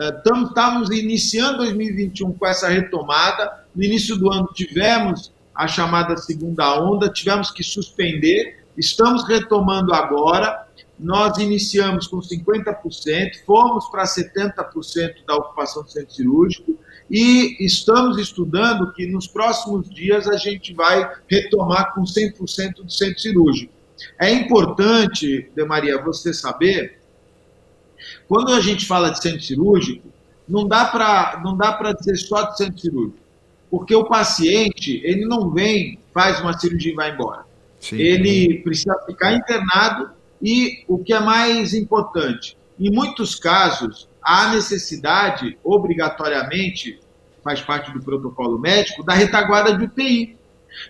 Uh, estamos iniciando 2021 com essa retomada. No início do ano tivemos a chamada segunda onda, tivemos que suspender, estamos retomando agora. Nós iniciamos com 50%, fomos para 70% da ocupação do centro cirúrgico e estamos estudando que nos próximos dias a gente vai retomar com 100% do centro cirúrgico. É importante, De Maria, você saber, quando a gente fala de centro cirúrgico, não dá para dizer só de centro cirúrgico porque o paciente, ele não vem, faz uma cirurgia e vai embora. Sim. Ele precisa ficar internado e o que é mais importante, em muitos casos, há necessidade, obrigatoriamente, faz parte do protocolo médico, da retaguarda de UTI.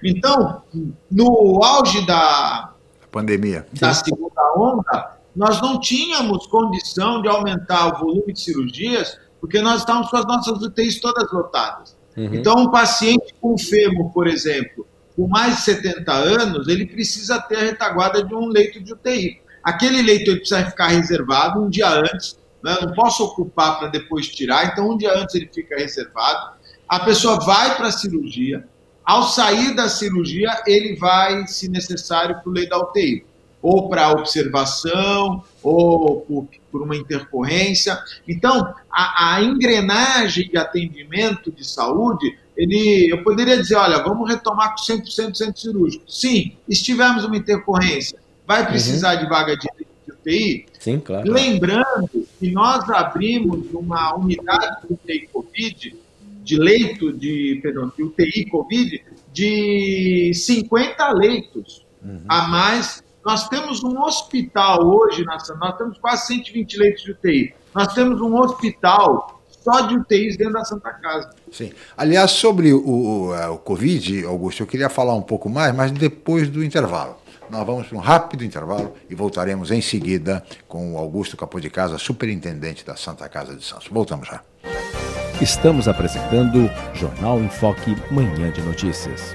Então, no auge da pandemia, da segunda onda, nós não tínhamos condição de aumentar o volume de cirurgias, porque nós estávamos com as nossas UTIs todas lotadas. Uhum. Então, um paciente com fêmur, por exemplo, com mais de 70 anos, ele precisa ter a retaguarda de um leito de UTI. Aquele leito ele precisa ficar reservado um dia antes, né? não posso ocupar para depois tirar, então um dia antes ele fica reservado. A pessoa vai para a cirurgia, ao sair da cirurgia, ele vai, se necessário, para o leito da UTI. Ou para observação, ou por, por, uma intercorrência. Então, a, a, engrenagem de atendimento de saúde, ele, eu poderia dizer, olha, vamos retomar com 100% do centro cirúrgico. Sim, estivermos uma intercorrência, vai precisar uhum. de vaga de, de UTI? Sim, claro. Lembrando que nós abrimos uma unidade de UTI Covid, de leito de, perdão, de UTI Covid, de 50 leitos uhum. a mais. Nós temos um hospital hoje, nós temos quase 120 leitos de UTI. Nós temos um hospital só de UTIs dentro da Santa Casa. Sim. Aliás, sobre o, o, o Covid, Augusto, eu queria falar um pouco mais, mas depois do intervalo. Nós vamos para um rápido intervalo e voltaremos em seguida com o Augusto Capô de Casa, superintendente da Santa Casa de Santos. Voltamos já. Estamos apresentando Jornal em Foque, Manhã de Notícias.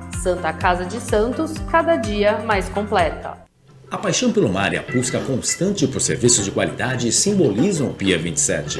Santa Casa de Santos, cada dia mais completa. A paixão pelo mar e a busca constante por serviços de qualidade simbolizam o Pia 27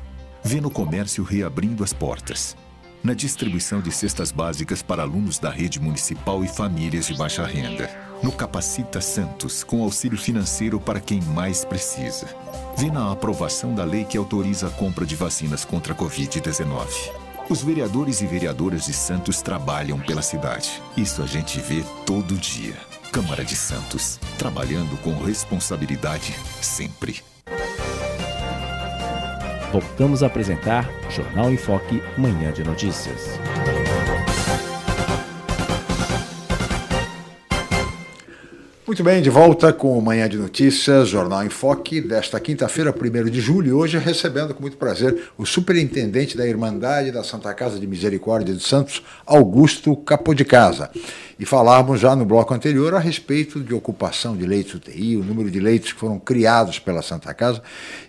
vê no comércio reabrindo as portas. Na distribuição de cestas básicas para alunos da rede municipal e famílias de baixa renda. No Capacita Santos, com auxílio financeiro para quem mais precisa. Vê na aprovação da lei que autoriza a compra de vacinas contra a Covid-19. Os vereadores e vereadoras de Santos trabalham pela cidade. Isso a gente vê todo dia. Câmara de Santos, trabalhando com responsabilidade sempre voltamos a apresentar Jornal em Foque, Manhã de Notícias. Muito bem, de volta com o Manhã de Notícias, Jornal em Foque, desta quinta-feira, 1 de julho, hoje recebendo com muito prazer o superintendente da Irmandade da Santa Casa de Misericórdia de Santos, Augusto Capô de Casa e falávamos já no bloco anterior a respeito de ocupação de leitos UTI, o número de leitos que foram criados pela Santa Casa.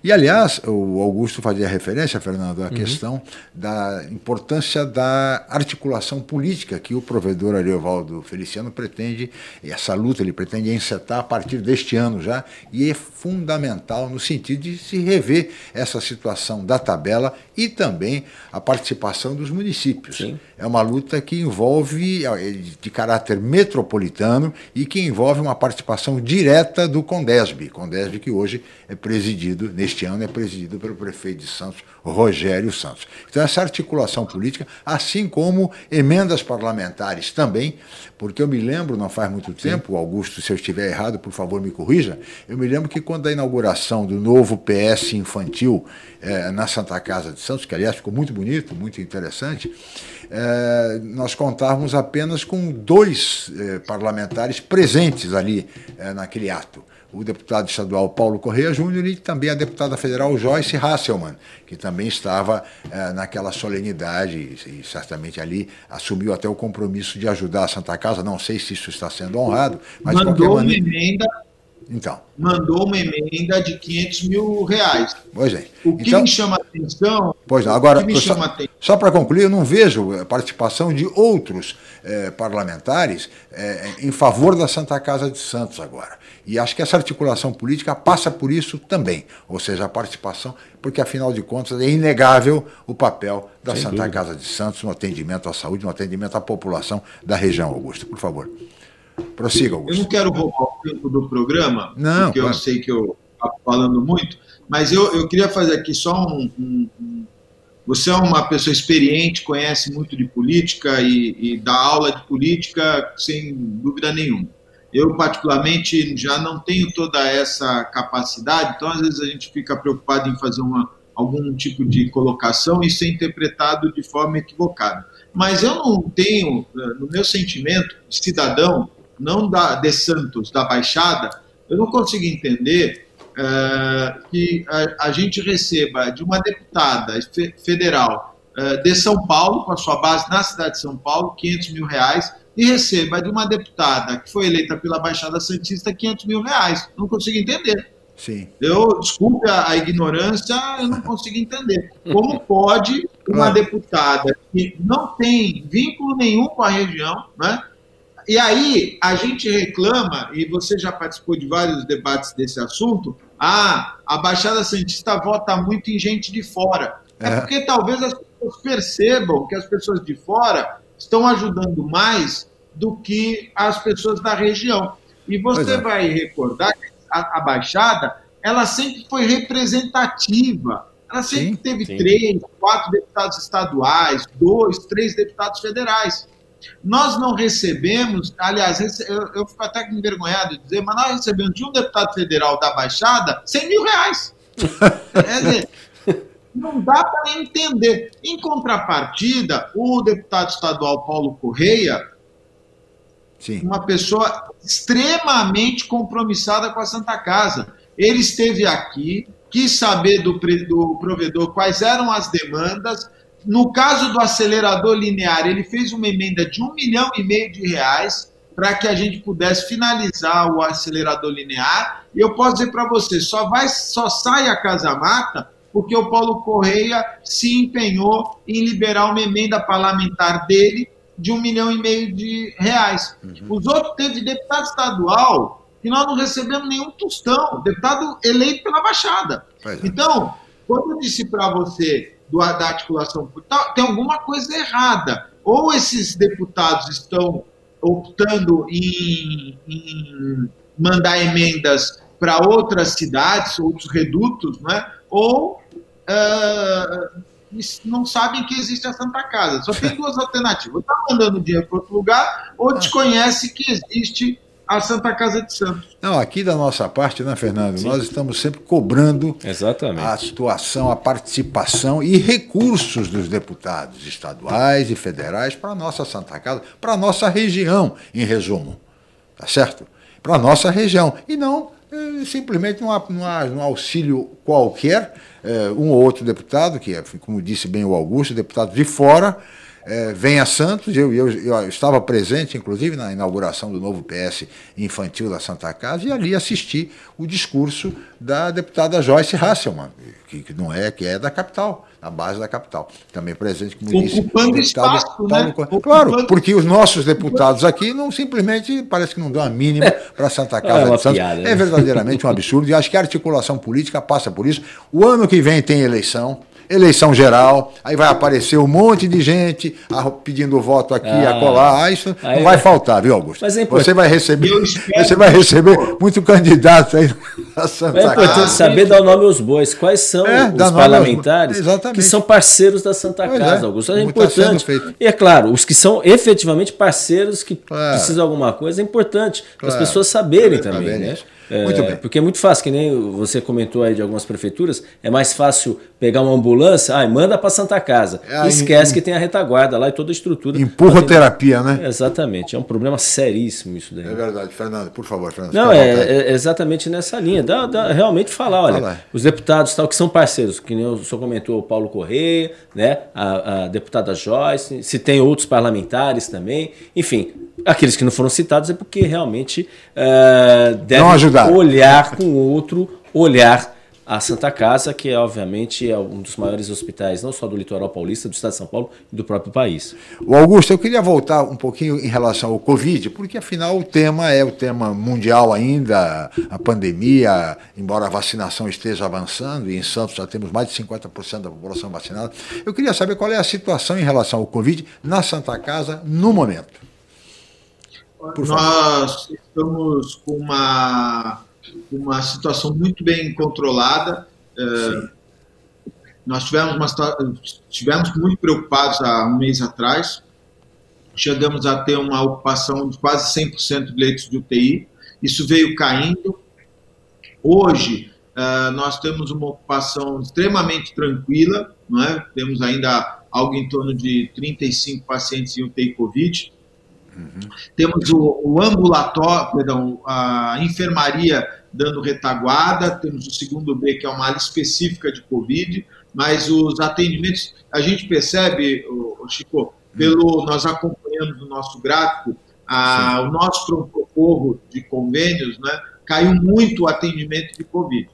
E, aliás, o Augusto fazia referência, Fernando, à uhum. questão da importância da articulação política que o provedor Ariovaldo Feliciano pretende, e essa luta ele pretende encetar a partir deste ano já, e é fundamental no sentido de se rever essa situação da tabela e também a participação dos municípios. Sim. É uma luta que envolve, é, de caráter metropolitano e que envolve uma participação direta do Condesb. Condesb que hoje é presidido, neste ano, é presidido pelo prefeito de Santos, Rogério Santos. Então, essa articulação política, assim como emendas parlamentares também, porque eu me lembro, não faz muito tempo, Augusto, se eu estiver errado, por favor me corrija, eu me lembro que quando a inauguração do novo PS infantil eh, na Santa Casa de Santos, que aliás ficou muito bonito, muito interessante, eh, nós contávamos apenas com dois eh, parlamentares presentes ali naquele ato o deputado estadual Paulo Correia Júnior e também a deputada federal Joyce Hasselmann, que também estava naquela solenidade e, e, certamente ali assumiu até o compromisso de ajudar a Santa Casa. Não sei se isso está sendo honrado, mas Mandou de qualquer maneira. Uma emenda, então. Mandou uma emenda de 500 mil reais. Pois é. O que então, me chama a atenção. Pois não, agora, só, só para concluir, eu não vejo a participação de outros eh, parlamentares eh, em favor da Santa Casa de Santos agora. E acho que essa articulação política passa por isso também, ou seja, a participação, porque afinal de contas é inegável o papel da Sem Santa dúvida. Casa de Santos no atendimento à saúde, no atendimento à população da região, Augusto. Por favor. Prossiga, Augusto. Eu não quero roubar o tempo do programa, não, porque claro. eu sei que eu estou falando muito, mas eu, eu queria fazer aqui só um, um, um você é uma pessoa experiente, conhece muito de política e, e dá aula de política sem dúvida nenhuma. Eu, particularmente, já não tenho toda essa capacidade, então, às vezes, a gente fica preocupado em fazer uma, algum tipo de colocação e ser interpretado de forma equivocada. Mas eu não tenho, eh, no meu sentimento, cidadão, não da, de Santos, da Baixada, eu não consigo entender uh, que a, a, gente receba de uma deputada federal uh, de São Paulo, com a sua base na cidade de São Paulo, 500 mil reais, e receba de uma deputada que foi eleita pela Baixada Santista 500 mil reais. Não consigo entender. Sim. Eu, desculpe a, a, ignorância, eu não consigo entender. Como pode uma deputada que não tem vínculo nenhum com a região, né? E aí a gente reclama, e você já participou de vários debates desse assunto, ah, a Baixada Santista vota muito em gente de fora. É, é porque talvez as pessoas percebam que as pessoas de fora estão ajudando mais do que as pessoas da região. E você é. vai recordar que a, a, Baixada, ela sempre foi representativa. Ela sempre sim, teve sim. três, quatro deputados estaduais, dois, três deputados federais. Nós não recebemos, aliás, eu, eu fico até envergonhado de dizer, mas nós recebemos de um deputado federal da Baixada 100 mil reais. Quer dizer, não dá para entender. Em contrapartida, o deputado estadual Paulo Correia, Sim. uma pessoa extremamente compromissada com a Santa Casa. Ele esteve aqui, quis saber do, do provedor quais eram as demandas. No caso do acelerador linear, ele fez uma emenda de um milhão e meio de reais para que a gente pudesse finalizar o acelerador linear. E eu posso dizer para você, só vai, só sai a Casa Mata porque o Paulo Correia se empenhou em liberar uma emenda parlamentar dele de um milhão e meio de reais. Uhum. Os outros teve deputado estadual que nós não recebemos nenhum tostão, deputado eleito pela Baixada. É. Então, quando eu disse para você do, da articulação tem alguma coisa errada. Ou esses deputados estão optando em, em mandar emendas para outras cidades, outros redutos, né? ou uh, não sabem que existe a Santa Casa. Só tem duas alternativas. Ou está mandando dinheiro para outro lugar, ou desconhece que existe a Santa Casa de Santos. Não, aqui da nossa parte, né, Fernando? Sim. Nós estamos sempre cobrando Exatamente. a situação, a participação e recursos dos deputados estaduais e federais para a nossa Santa Casa, para a nossa região, em resumo. Tá certo? Para a nossa região. E não é, simplesmente num auxílio qualquer, é, um ou outro deputado, que é, como disse bem o Augusto, deputado de fora, é, vem a Santos, eu, eu, eu, estava presente, inclusive, na inauguração do novo PS infantil da Santa Casa, e ali assisti o discurso da deputada Joyce Hasselmann, que, que não é, que é da capital, na base da capital. Também presente, como disse. Ocupando espaço, né? Paulo... Claro, porque os nossos deputados aqui não simplesmente, parece que não dão a mínima para Santa Casa é de Santos. Piada, né? É verdadeiramente um absurdo, e acho que a articulação política passa por isso. O ano que vem tem eleição eleição geral, aí vai aparecer um monte de gente pedindo voto aqui, ah, acolá. Ah, isso não vai faltar, viu, Augusto? Mas é você vai receber, você vai receber muito candidato aí na Santa É importante Casa. saber dar o nome aos bois. Quais são é, os parlamentares que são parceiros da Santa pois Casa, é, Augusto? É importante. Tá e é claro, os que são efetivamente parceiros que claro. precisam de alguma coisa é importante claro. para as pessoas saberem também, né? Isso. É, muito bem. Porque é muito fácil, que nem você comentou aí de algumas prefeituras, é mais fácil pegar uma ambulância, ah, manda para Santa Casa. É, esquece em, que tem a retaguarda lá e toda a estrutura. Empurra terapia, né? Exatamente. É um problema seríssimo isso daí. É verdade. Fernando, por favor, Fernando. Não, é, é, exatamente nessa linha. Dá, dá realmente falar, olha, Fala. os deputados tal, que são parceiros, que nem o senhor comentou, o Paulo Correia, né, a, a deputada Joyce, se tem outros parlamentares também, enfim, Aqueles que não foram citados é porque realmente uh, devem olhar com outro olhar a Santa Casa, que é, obviamente é um dos maiores hospitais, não só do litoral paulista, do estado de São Paulo e do próprio país. O Augusto, eu queria voltar um pouquinho em relação ao Covid, porque afinal o tema é o tema mundial ainda, a pandemia, embora a vacinação esteja avançando, e em Santos já temos mais de 50% da população vacinada. Eu queria saber qual é a situação em relação ao Covid na Santa Casa no momento. Nós estamos com uma, uma situação muito bem controlada. É, nós tivemos, uma, tivemos muito preocupados há um mês atrás, chegamos a ter uma ocupação de quase 100% de leitos de UTI. Isso veio caindo. Hoje, uh, nós temos uma ocupação extremamente tranquila, não é? temos ainda algo em torno de 35 pacientes em UTI Covid. Uhum. Temos o, o, ambulatório, perdão, a enfermaria dando retaguarda, temos o segundo B, que é uma área específica de Covid, mas os atendimentos, a gente percebe, Chico, pelo nós acompanhamos no nosso gráfico, a, o nosso pronto-socorro de convênios, né, caiu muito o atendimento de Covid.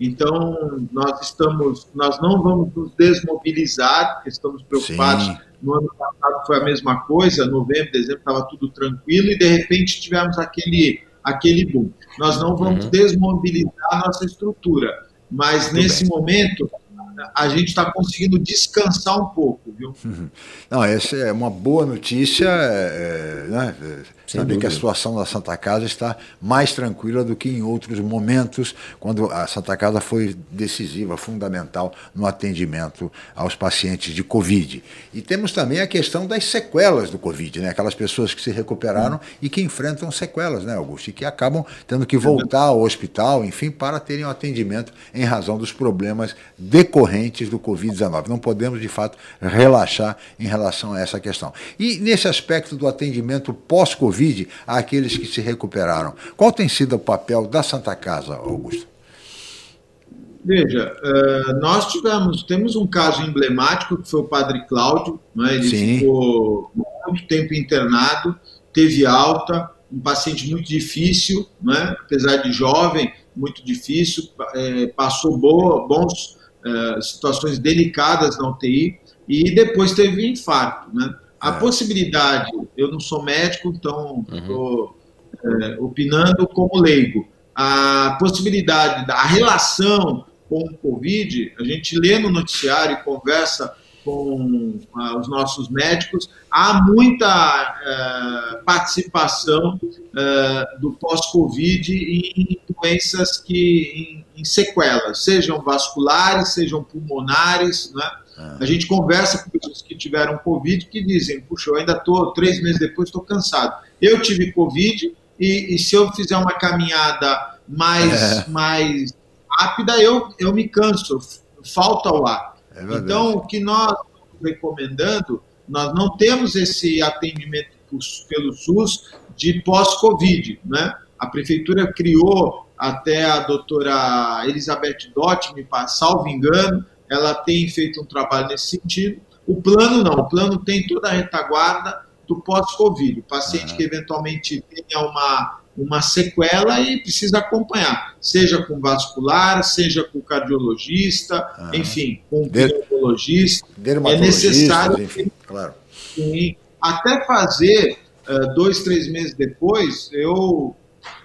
Então, nós estamos, nós não vamos nos desmobilizar, porque estamos preocupados. Sim. No ano passado foi a mesma coisa, novembro, dezembro estava tudo tranquilo e de repente tivemos aquele, aquele boom. Nós não vamos uhum. desmobilizar a nossa estrutura, mas Muito nesse bem. momento a gente está conseguindo descansar um pouco, viu? Não, essa é uma boa notícia, é, é né? Sem saber dúvida. que a situação da Santa Casa está mais tranquila do que em outros momentos, quando a Santa Casa foi decisiva, fundamental no atendimento aos pacientes de Covid. E temos também a questão das sequelas do Covid, né? aquelas pessoas que se recuperaram hum. e que enfrentam sequelas, né, Augusto? E que acabam tendo que voltar ao hospital, enfim, para terem um atendimento em razão dos problemas decorrentes do Covid-19. Não podemos, de fato, relaxar em relação a essa questão. E nesse aspecto do atendimento pós-Covid, Covid àqueles que se recuperaram. Qual tem sido o papel da Santa Casa, Augusto? Veja, uh, nós tivemos, temos um caso emblemático que foi o Padre Cláudio, né? ele Sim. ficou muito tempo internado, teve alta, um paciente muito difícil, né? apesar de jovem, muito difícil, é, passou boa, bons é, situações delicadas na UTI e depois teve infarto, né? A é. possibilidade, eu não sou médico, então estou uhum. é, opinando como leigo. A possibilidade, a relação com o Covid, a gente lê no noticiário e conversa com ah, os nossos médicos, há muita é, participação é, do pós-Covid em doenças que em, em, sequelas, sejam vasculares, sejam pulmonares, né? A gente conversa com pessoas que tiveram Covid que dizem, puxa, eu ainda estou, três meses depois, estou cansado. Eu tive Covid e, e, se eu fizer uma caminhada mais, é. mais rápida, eu, eu me canso, falta o ar. É então, o que nós recomendando, nós não temos esse atendimento pelo SUS de pós-Covid, né? A prefeitura criou até a doutora Elizabeth Dott, me salvo engano, ela tem feito um trabalho nesse sentido. O plano não, o plano tem toda a retaguarda do pós-Covid. O paciente uhum. que eventualmente tenha uma, uma sequela e precisa acompanhar, seja com vascular, seja com cardiologista, uhum. enfim, com pneumologista. É necessário, enfim, claro. Sim, até fazer uh, dois, três meses depois, eu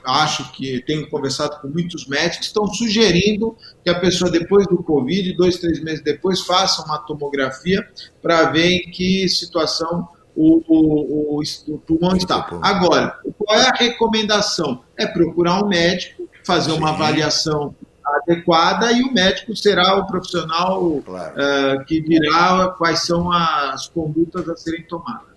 acho que tenho conversado com muitos médicos, estão sugerindo que a pessoa, depois do Covid, dois, três meses depois, faça uma tomografia para ver em que situação o, o, o, o pulmão está. Agora, qual é a recomendação? É procurar um médico, fazer Sim. uma avaliação adequada e o médico será o profissional claro. uh, que dirá quais são as condutas a serem tomadas.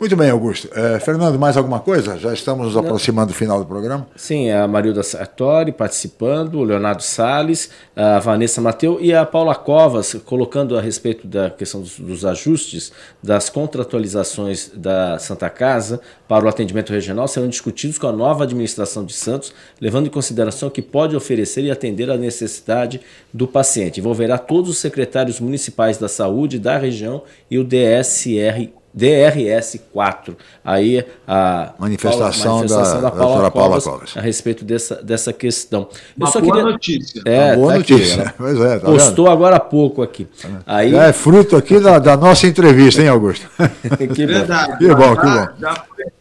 Muito bem, Augusto. É, Fernando, mais alguma coisa? Já estamos nos aproximando do final do programa. Sim, a Marilda Sartori participando, o Leonardo Salles, a Vanessa Mateu e a Paula Covas colocando a respeito da questão dos, dos ajustes das contratualizações da Santa Casa para o atendimento regional serão discutidos com a nova administração de Santos, levando em consideração que pode oferecer e atender à necessidade do paciente. Envolverá todos os secretários municipais da saúde da região e o DSR DRS4. Aí a manifestação, Paula, manifestação da, da, Paula, da Paula Covas, Covas, a respeito dessa, dessa questão. Eu Uma só boa queria... notícia. É, Uma boa tá notícia. Aqui, pois é, tá postou vendo? agora há pouco aqui. Aí... É fruto aqui da, da nossa entrevista, hein, Augusto? que Verdade. Que bom, que bom. Já foi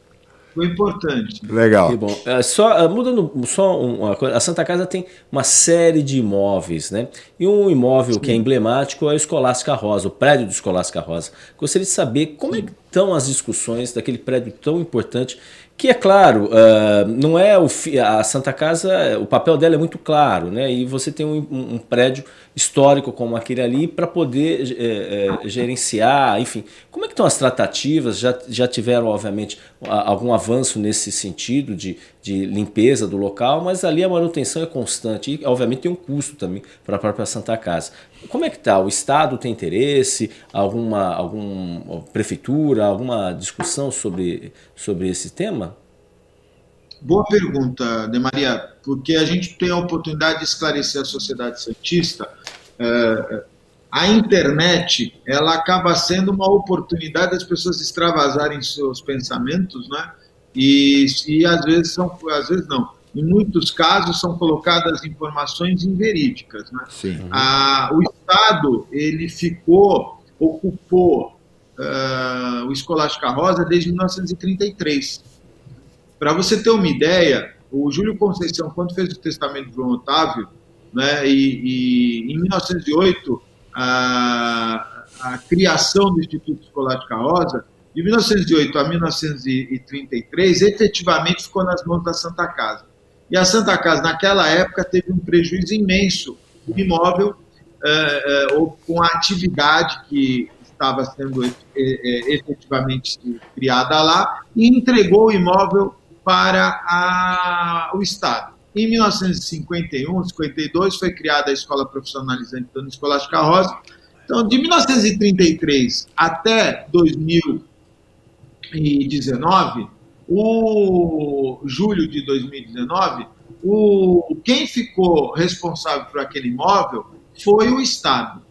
foi importante. Legal. Que bom. É, só, é, mudando só uma coisa, a Santa Casa tem uma série de imóveis, né? E um imóvel Sim. que é emblemático é o Escolástica Rosa, o prédio do Escolástica Rosa. Gostaria de saber como é, estão as discussões daquele prédio tão importante que é claro, uh, não é o a Santa Casa, o papel dela é muito claro, né? E você tem um, um prédio histórico como aquele ali para poder é, é, gerenciar, enfim. Como é que estão as tratativas? Já, já tiveram, obviamente, algum avanço nesse sentido de, de limpeza do local, mas ali a manutenção é constante e, obviamente, tem um custo também para a própria Santa Casa. Como é que está? O Estado tem interesse? Alguma, alguma prefeitura? Alguma discussão sobre, sobre esse tema? Boa pergunta, De Maria, porque a gente tem a oportunidade de esclarecer a sociedade santista. É, a internet ela acaba sendo uma oportunidade das pessoas extravasarem seus pensamentos, né? E, e às vezes são, às vezes não. Em muitos casos são colocadas informações inverídicas, né? Sim. A, o Estado ele ficou ocupou uh, o Escolástica Rosa desde 1933 para você ter uma ideia, o Júlio Conceição, quando fez o testamento de João Otávio, né, e, e em 1908, a, a, criação do Instituto Escolástico Rosa, de 1908 a 1933, efetivamente ficou nas mãos da Santa Casa. E a Santa Casa, naquela época, teve um prejuízo imenso do imóvel, é, é, ou com a atividade que estava sendo é, efetivamente criada lá, e entregou o imóvel para a, o Estado. Em 1951, 52, foi criada a Escola Profissionalizante Dona Escolástica Rosa. Então, de 1933 até 2019, o julho de 2019, o, quem ficou responsável por aquele imóvel foi o Estado.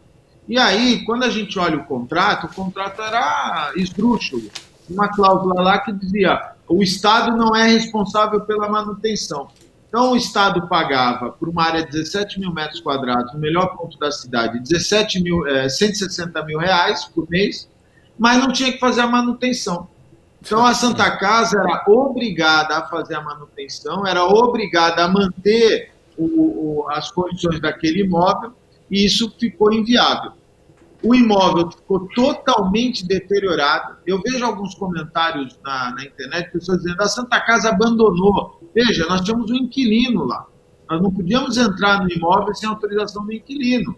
E aí, quando a gente olha o contrato, o contrato era esdrúxulo. Uma cláusula lá que dizia o Estado não é responsável pela manutenção. Então, o Estado pagava por uma área de 17 mil metros quadrados, no melhor ponto da cidade, 17 mil, é, 160 mil reais por mês, mas não tinha que fazer a manutenção. Então, a Santa Casa era obrigada a fazer a manutenção, era obrigada a manter o, o, as condições daquele imóvel, e isso ficou inviável o imóvel ficou totalmente deteriorado. Eu vejo alguns comentários na, na internet, pessoas dizendo a Santa Casa abandonou. Veja, nós tínhamos um inquilino lá. Nós não podíamos entrar no imóvel sem autorização do inquilino.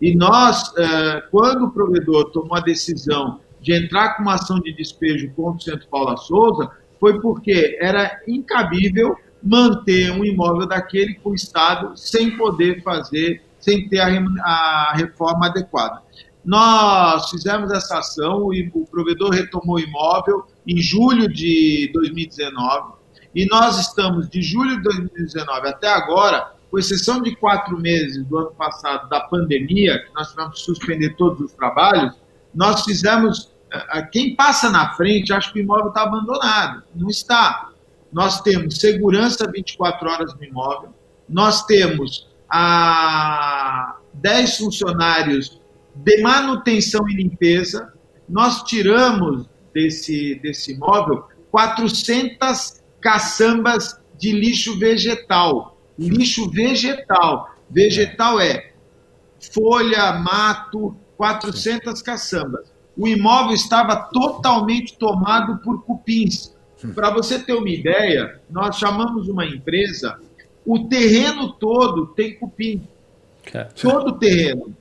E nós, é, quando o provedor tomou a decisão de entrar com uma ação de despejo contra o Centro Paula Souza, foi porque era incabível manter um imóvel daquele com o Estado sem poder fazer, sem ter a reforma adequada. Nós fizemos essa ação e o provedor retomou o imóvel em julho de 2019 e nós estamos de julho de 2019 até agora, com exceção de quatro meses do ano passado da pandemia, que nós tivemos que suspender todos os trabalhos, nós fizemos. Eh, quem passa na frente acha que o imóvel está abandonado. Não está. Nós temos segurança 24 horas no imóvel, nós temos a 10 funcionários de manutenção e limpeza, nós tiramos desse, desse imóvel 400 caçambas de lixo vegetal. Lixo vegetal. Vegetal é folha, mato, 400 caçambas. O imóvel estava totalmente tomado por cupins. Para você ter uma ideia, nós chamamos uma empresa, o terreno todo tem cupim. Todo o terreno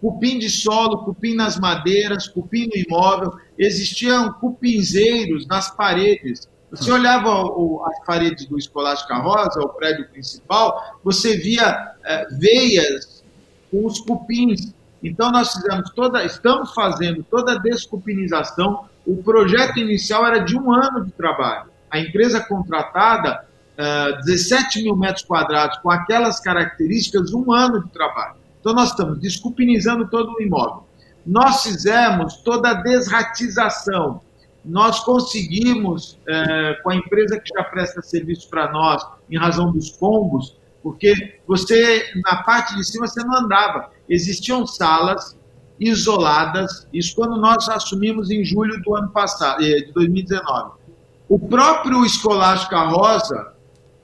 cupim de solo, cupim nas madeiras, cupim no imóvel, existiam cupinzeiros nas paredes. Você olhava o, as paredes do Escolástica Rosa, o prédio principal, você via é, veias com os cupins. Então nós fizemos toda, estamos fazendo toda a descupinização. O projeto inicial era de um ano de trabalho. A empresa contratada, é, 17 mil metros quadrados, com aquelas características, um ano de trabalho. Então, nós estamos desculpinizando todo o imóvel. Nós fizemos toda a desratização. Nós conseguimos, é, com a empresa que já presta serviço para nós, em razão dos combos, porque você, na parte de cima, você não andava. Existiam salas isoladas, isso quando nós assumimos em julho do ano passado, eh, de 2019. O próprio Escolástica Rosa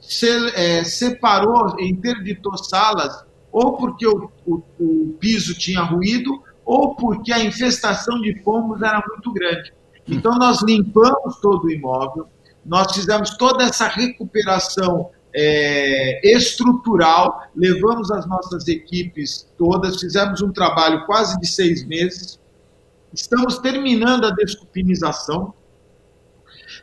se, é, separou, interditou salas ou porque o, o, o piso tinha ruído, ou porque a infestação de fomos era muito grande. Então, nós limpamos todo o imóvel, nós fizemos toda essa recuperação é, estrutural, levamos as nossas equipes todas, fizemos um trabalho quase de seis meses, estamos terminando a desculpinização.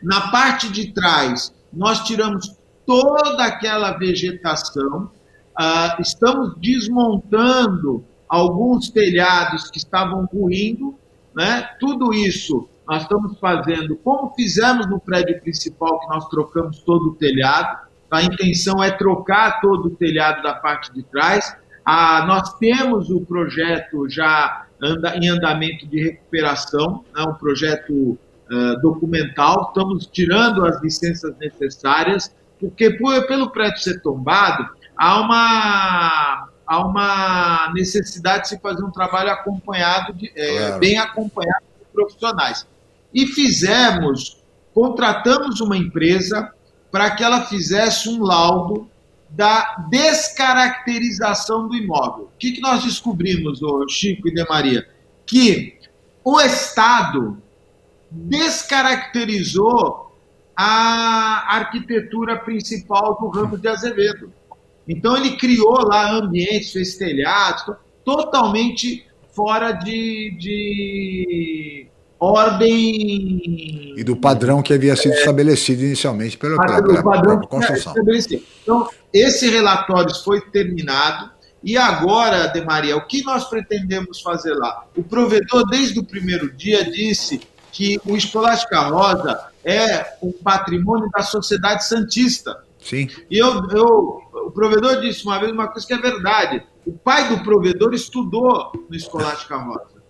Na parte de trás, nós tiramos toda aquela vegetação, uh, estamos desmontando alguns telhados que estavam ruindo, né? tudo isso nós estamos fazendo como fizemos no prédio principal, que nós trocamos todo o telhado. A intenção é trocar todo o telhado da parte de trás. Ah, nós temos o projeto já anda, em andamento de recuperação, né, um projeto uh, documental. Estamos tirando as licenças necessárias, porque por, pelo prédio ser tombado, há uma, há uma necessidade de se fazer um trabalho acompanhado, de, é, claro. bem acompanhado de profissionais e fizemos, contratamos uma empresa para que ela fizesse um laudo da descaracterização do imóvel. O que, que nós descobrimos, Chico e De Maria? Que o Estado descaracterizou a arquitetura principal do Ramos de Azevedo. Então ele criou lá ambientes, fez telhados, totalmente fora de, de ordem. E do padrão que havia sido é, estabelecido inicialmente pela, pela, pela própria construção. Então, esse relatório foi terminado. E agora, De Maria, o que nós pretendemos fazer lá? O provedor, desde o primeiro dia, disse que o Escolástica Rosa é um patrimônio da sociedade santista. Sim. E eu, eu, o provedor disse uma vez uma coisa que é verdade. O pai do provedor estudou no Escolástica Rosa.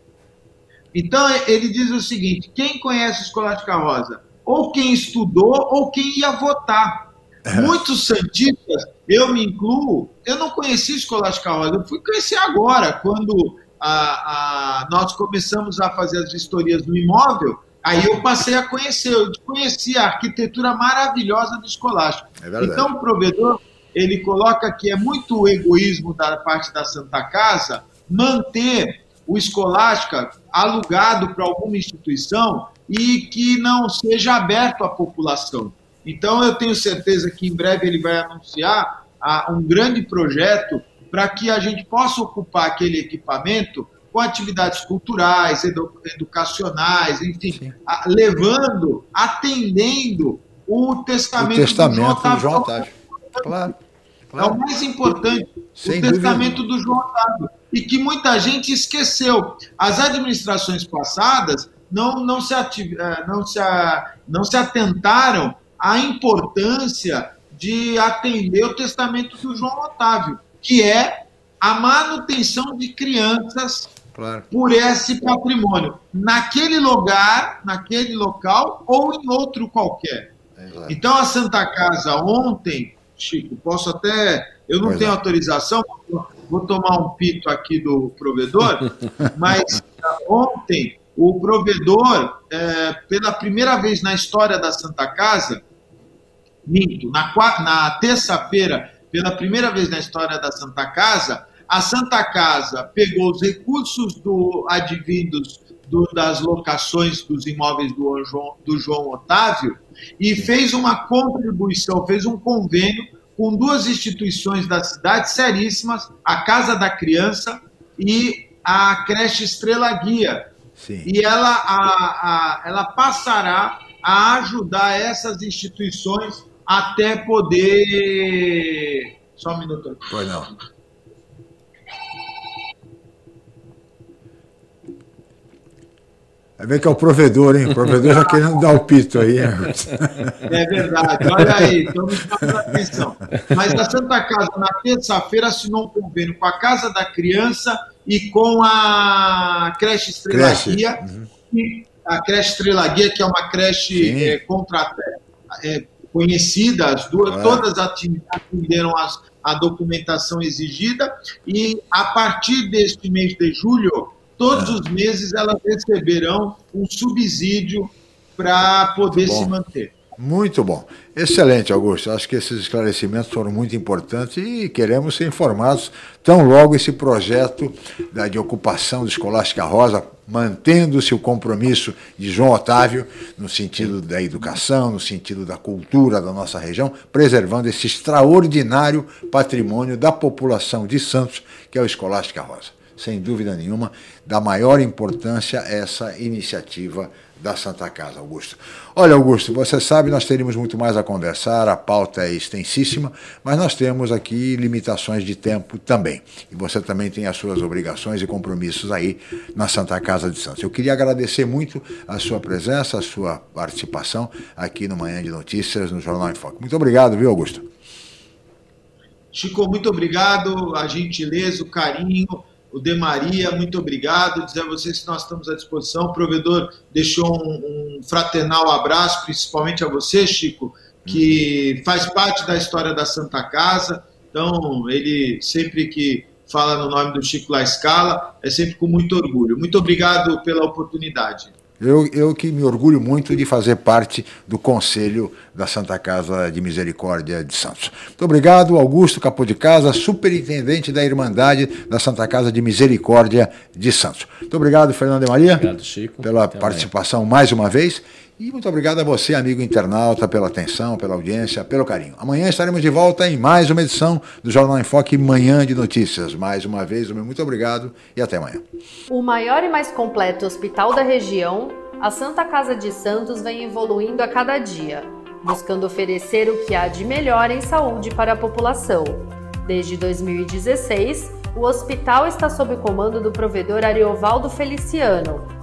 Então, ele diz o seguinte: quem conhece Escolástica Rosa? Ou quem estudou, ou quem ia votar. É. Muitos santistas, eu me incluo, eu não conheci Escolástica Rosa, eu fui conhecer agora, quando a, a, nós começamos a fazer as historias do imóvel, aí eu passei a conhecer, eu conheci a arquitetura maravilhosa do Escolástico. É então, o provedor, ele coloca que é muito egoísmo da parte da Santa Casa manter o Escolástica alugado para alguma instituição e que não seja aberto à população. Então, eu tenho certeza que em breve ele vai anunciar ah, um grande projeto para que a gente possa ocupar aquele equipamento com atividades culturais, edu educacionais, enfim, a, levando, atendendo o testamento, o testamento do João Otávio. Do João Otávio. Claro. Claro. É o mais importante, Sem o testamento dúvida. do João Otávio. E que muita gente esqueceu. As administrações passadas não, não, se, ativ... Eh, não, se, não se atentaram à importância de atender o testamento do João Otávio, que é a manutenção de crianças claro. por esse patrimônio, naquele lugar, naquele local ou em outro qualquer. É, claro. Então a Santa Casa ontem Chico, posso até. Eu não pois tenho é. autorização, vou tomar um pito aqui do provedor, mas ontem o provedor, é, pela primeira vez na história da Santa Casa, minto, na, na terça-feira, pela primeira vez na história da Santa Casa, a Santa Casa pegou os recursos do advindos do, das locações dos imóveis do João, do João Otávio e fez uma contribuição, fez um convênio com duas instituições da cidade seríssimas, a Casa da Criança e a creche Estrela Guia. Sim. E ela, a, a, ela passará a ajudar essas instituições até poder. Só um minuto. Pois não. Vai ver que é o provedor, hein? O provedor já querendo dar o pito aí. É verdade, olha aí, estamos chamando atenção. Mas a Santa Casa, na terça-feira, assinou um convênio com a Casa da Criança e com a creche Estrela creche. Guia. Uhum. A creche Estrela Guia, que é uma creche é, contra, é, conhecida, as duas, todas atenderam as, a documentação exigida, e a partir deste mês de julho, todos os meses elas receberão um subsídio para poder se manter. Muito bom. Excelente, Augusto. Acho que esses esclarecimentos foram muito importantes e queremos ser informados tão logo esse projeto da, de ocupação do Escolástica Rosa, mantendo-se o compromisso de João Otávio no sentido da educação, no sentido da cultura da nossa região, preservando esse extraordinário patrimônio da população de Santos, que é o Escolástica Rosa. Sem dúvida nenhuma, da maior importância essa iniciativa da Santa Casa, Augusto. Olha, Augusto, você sabe, nós teríamos muito mais a conversar, a pauta é extensíssima, mas nós temos aqui limitações de tempo também. E você também tem as suas obrigações e compromissos aí na Santa Casa de Santos. Eu queria agradecer muito a sua presença, a sua participação aqui no Manhã de Notícias, no Jornal em Foco. Muito obrigado, viu, Augusto? Chico, muito obrigado, a gentileza, o carinho o De Maria, muito obrigado. Dizer a vocês que nós estamos à disposição. O provedor deixou um, um fraternal abraço, principalmente a você, Chico, que faz parte da história da Santa Casa. Então, ele sempre que fala no nome do Chico La Escala, é sempre com muito orgulho. Muito obrigado pela oportunidade. Eu, eu que me orgulho muito de fazer parte do Conselho da Santa Casa de Misericórdia de Santos. Muito obrigado, Augusto Capô de Casa, superintendente da Irmandade da Santa Casa de Misericórdia de Santos. Muito obrigado, Fernando de Maria. Obrigado, Chico. Pela Até participação amanhã. mais uma vez. E muito obrigado a você, amigo internauta, pela atenção, pela audiência, pelo carinho. Amanhã estaremos de volta em mais uma edição do Jornal em Foque Manhã de Notícias. Mais uma vez, muito obrigado e até amanhã. O maior e mais completo hospital da região, a Santa Casa de Santos vem evoluindo a cada dia, buscando oferecer o que há de melhor em saúde para a população. Desde 2016, o hospital está sob o comando do provedor Ariovaldo Feliciano,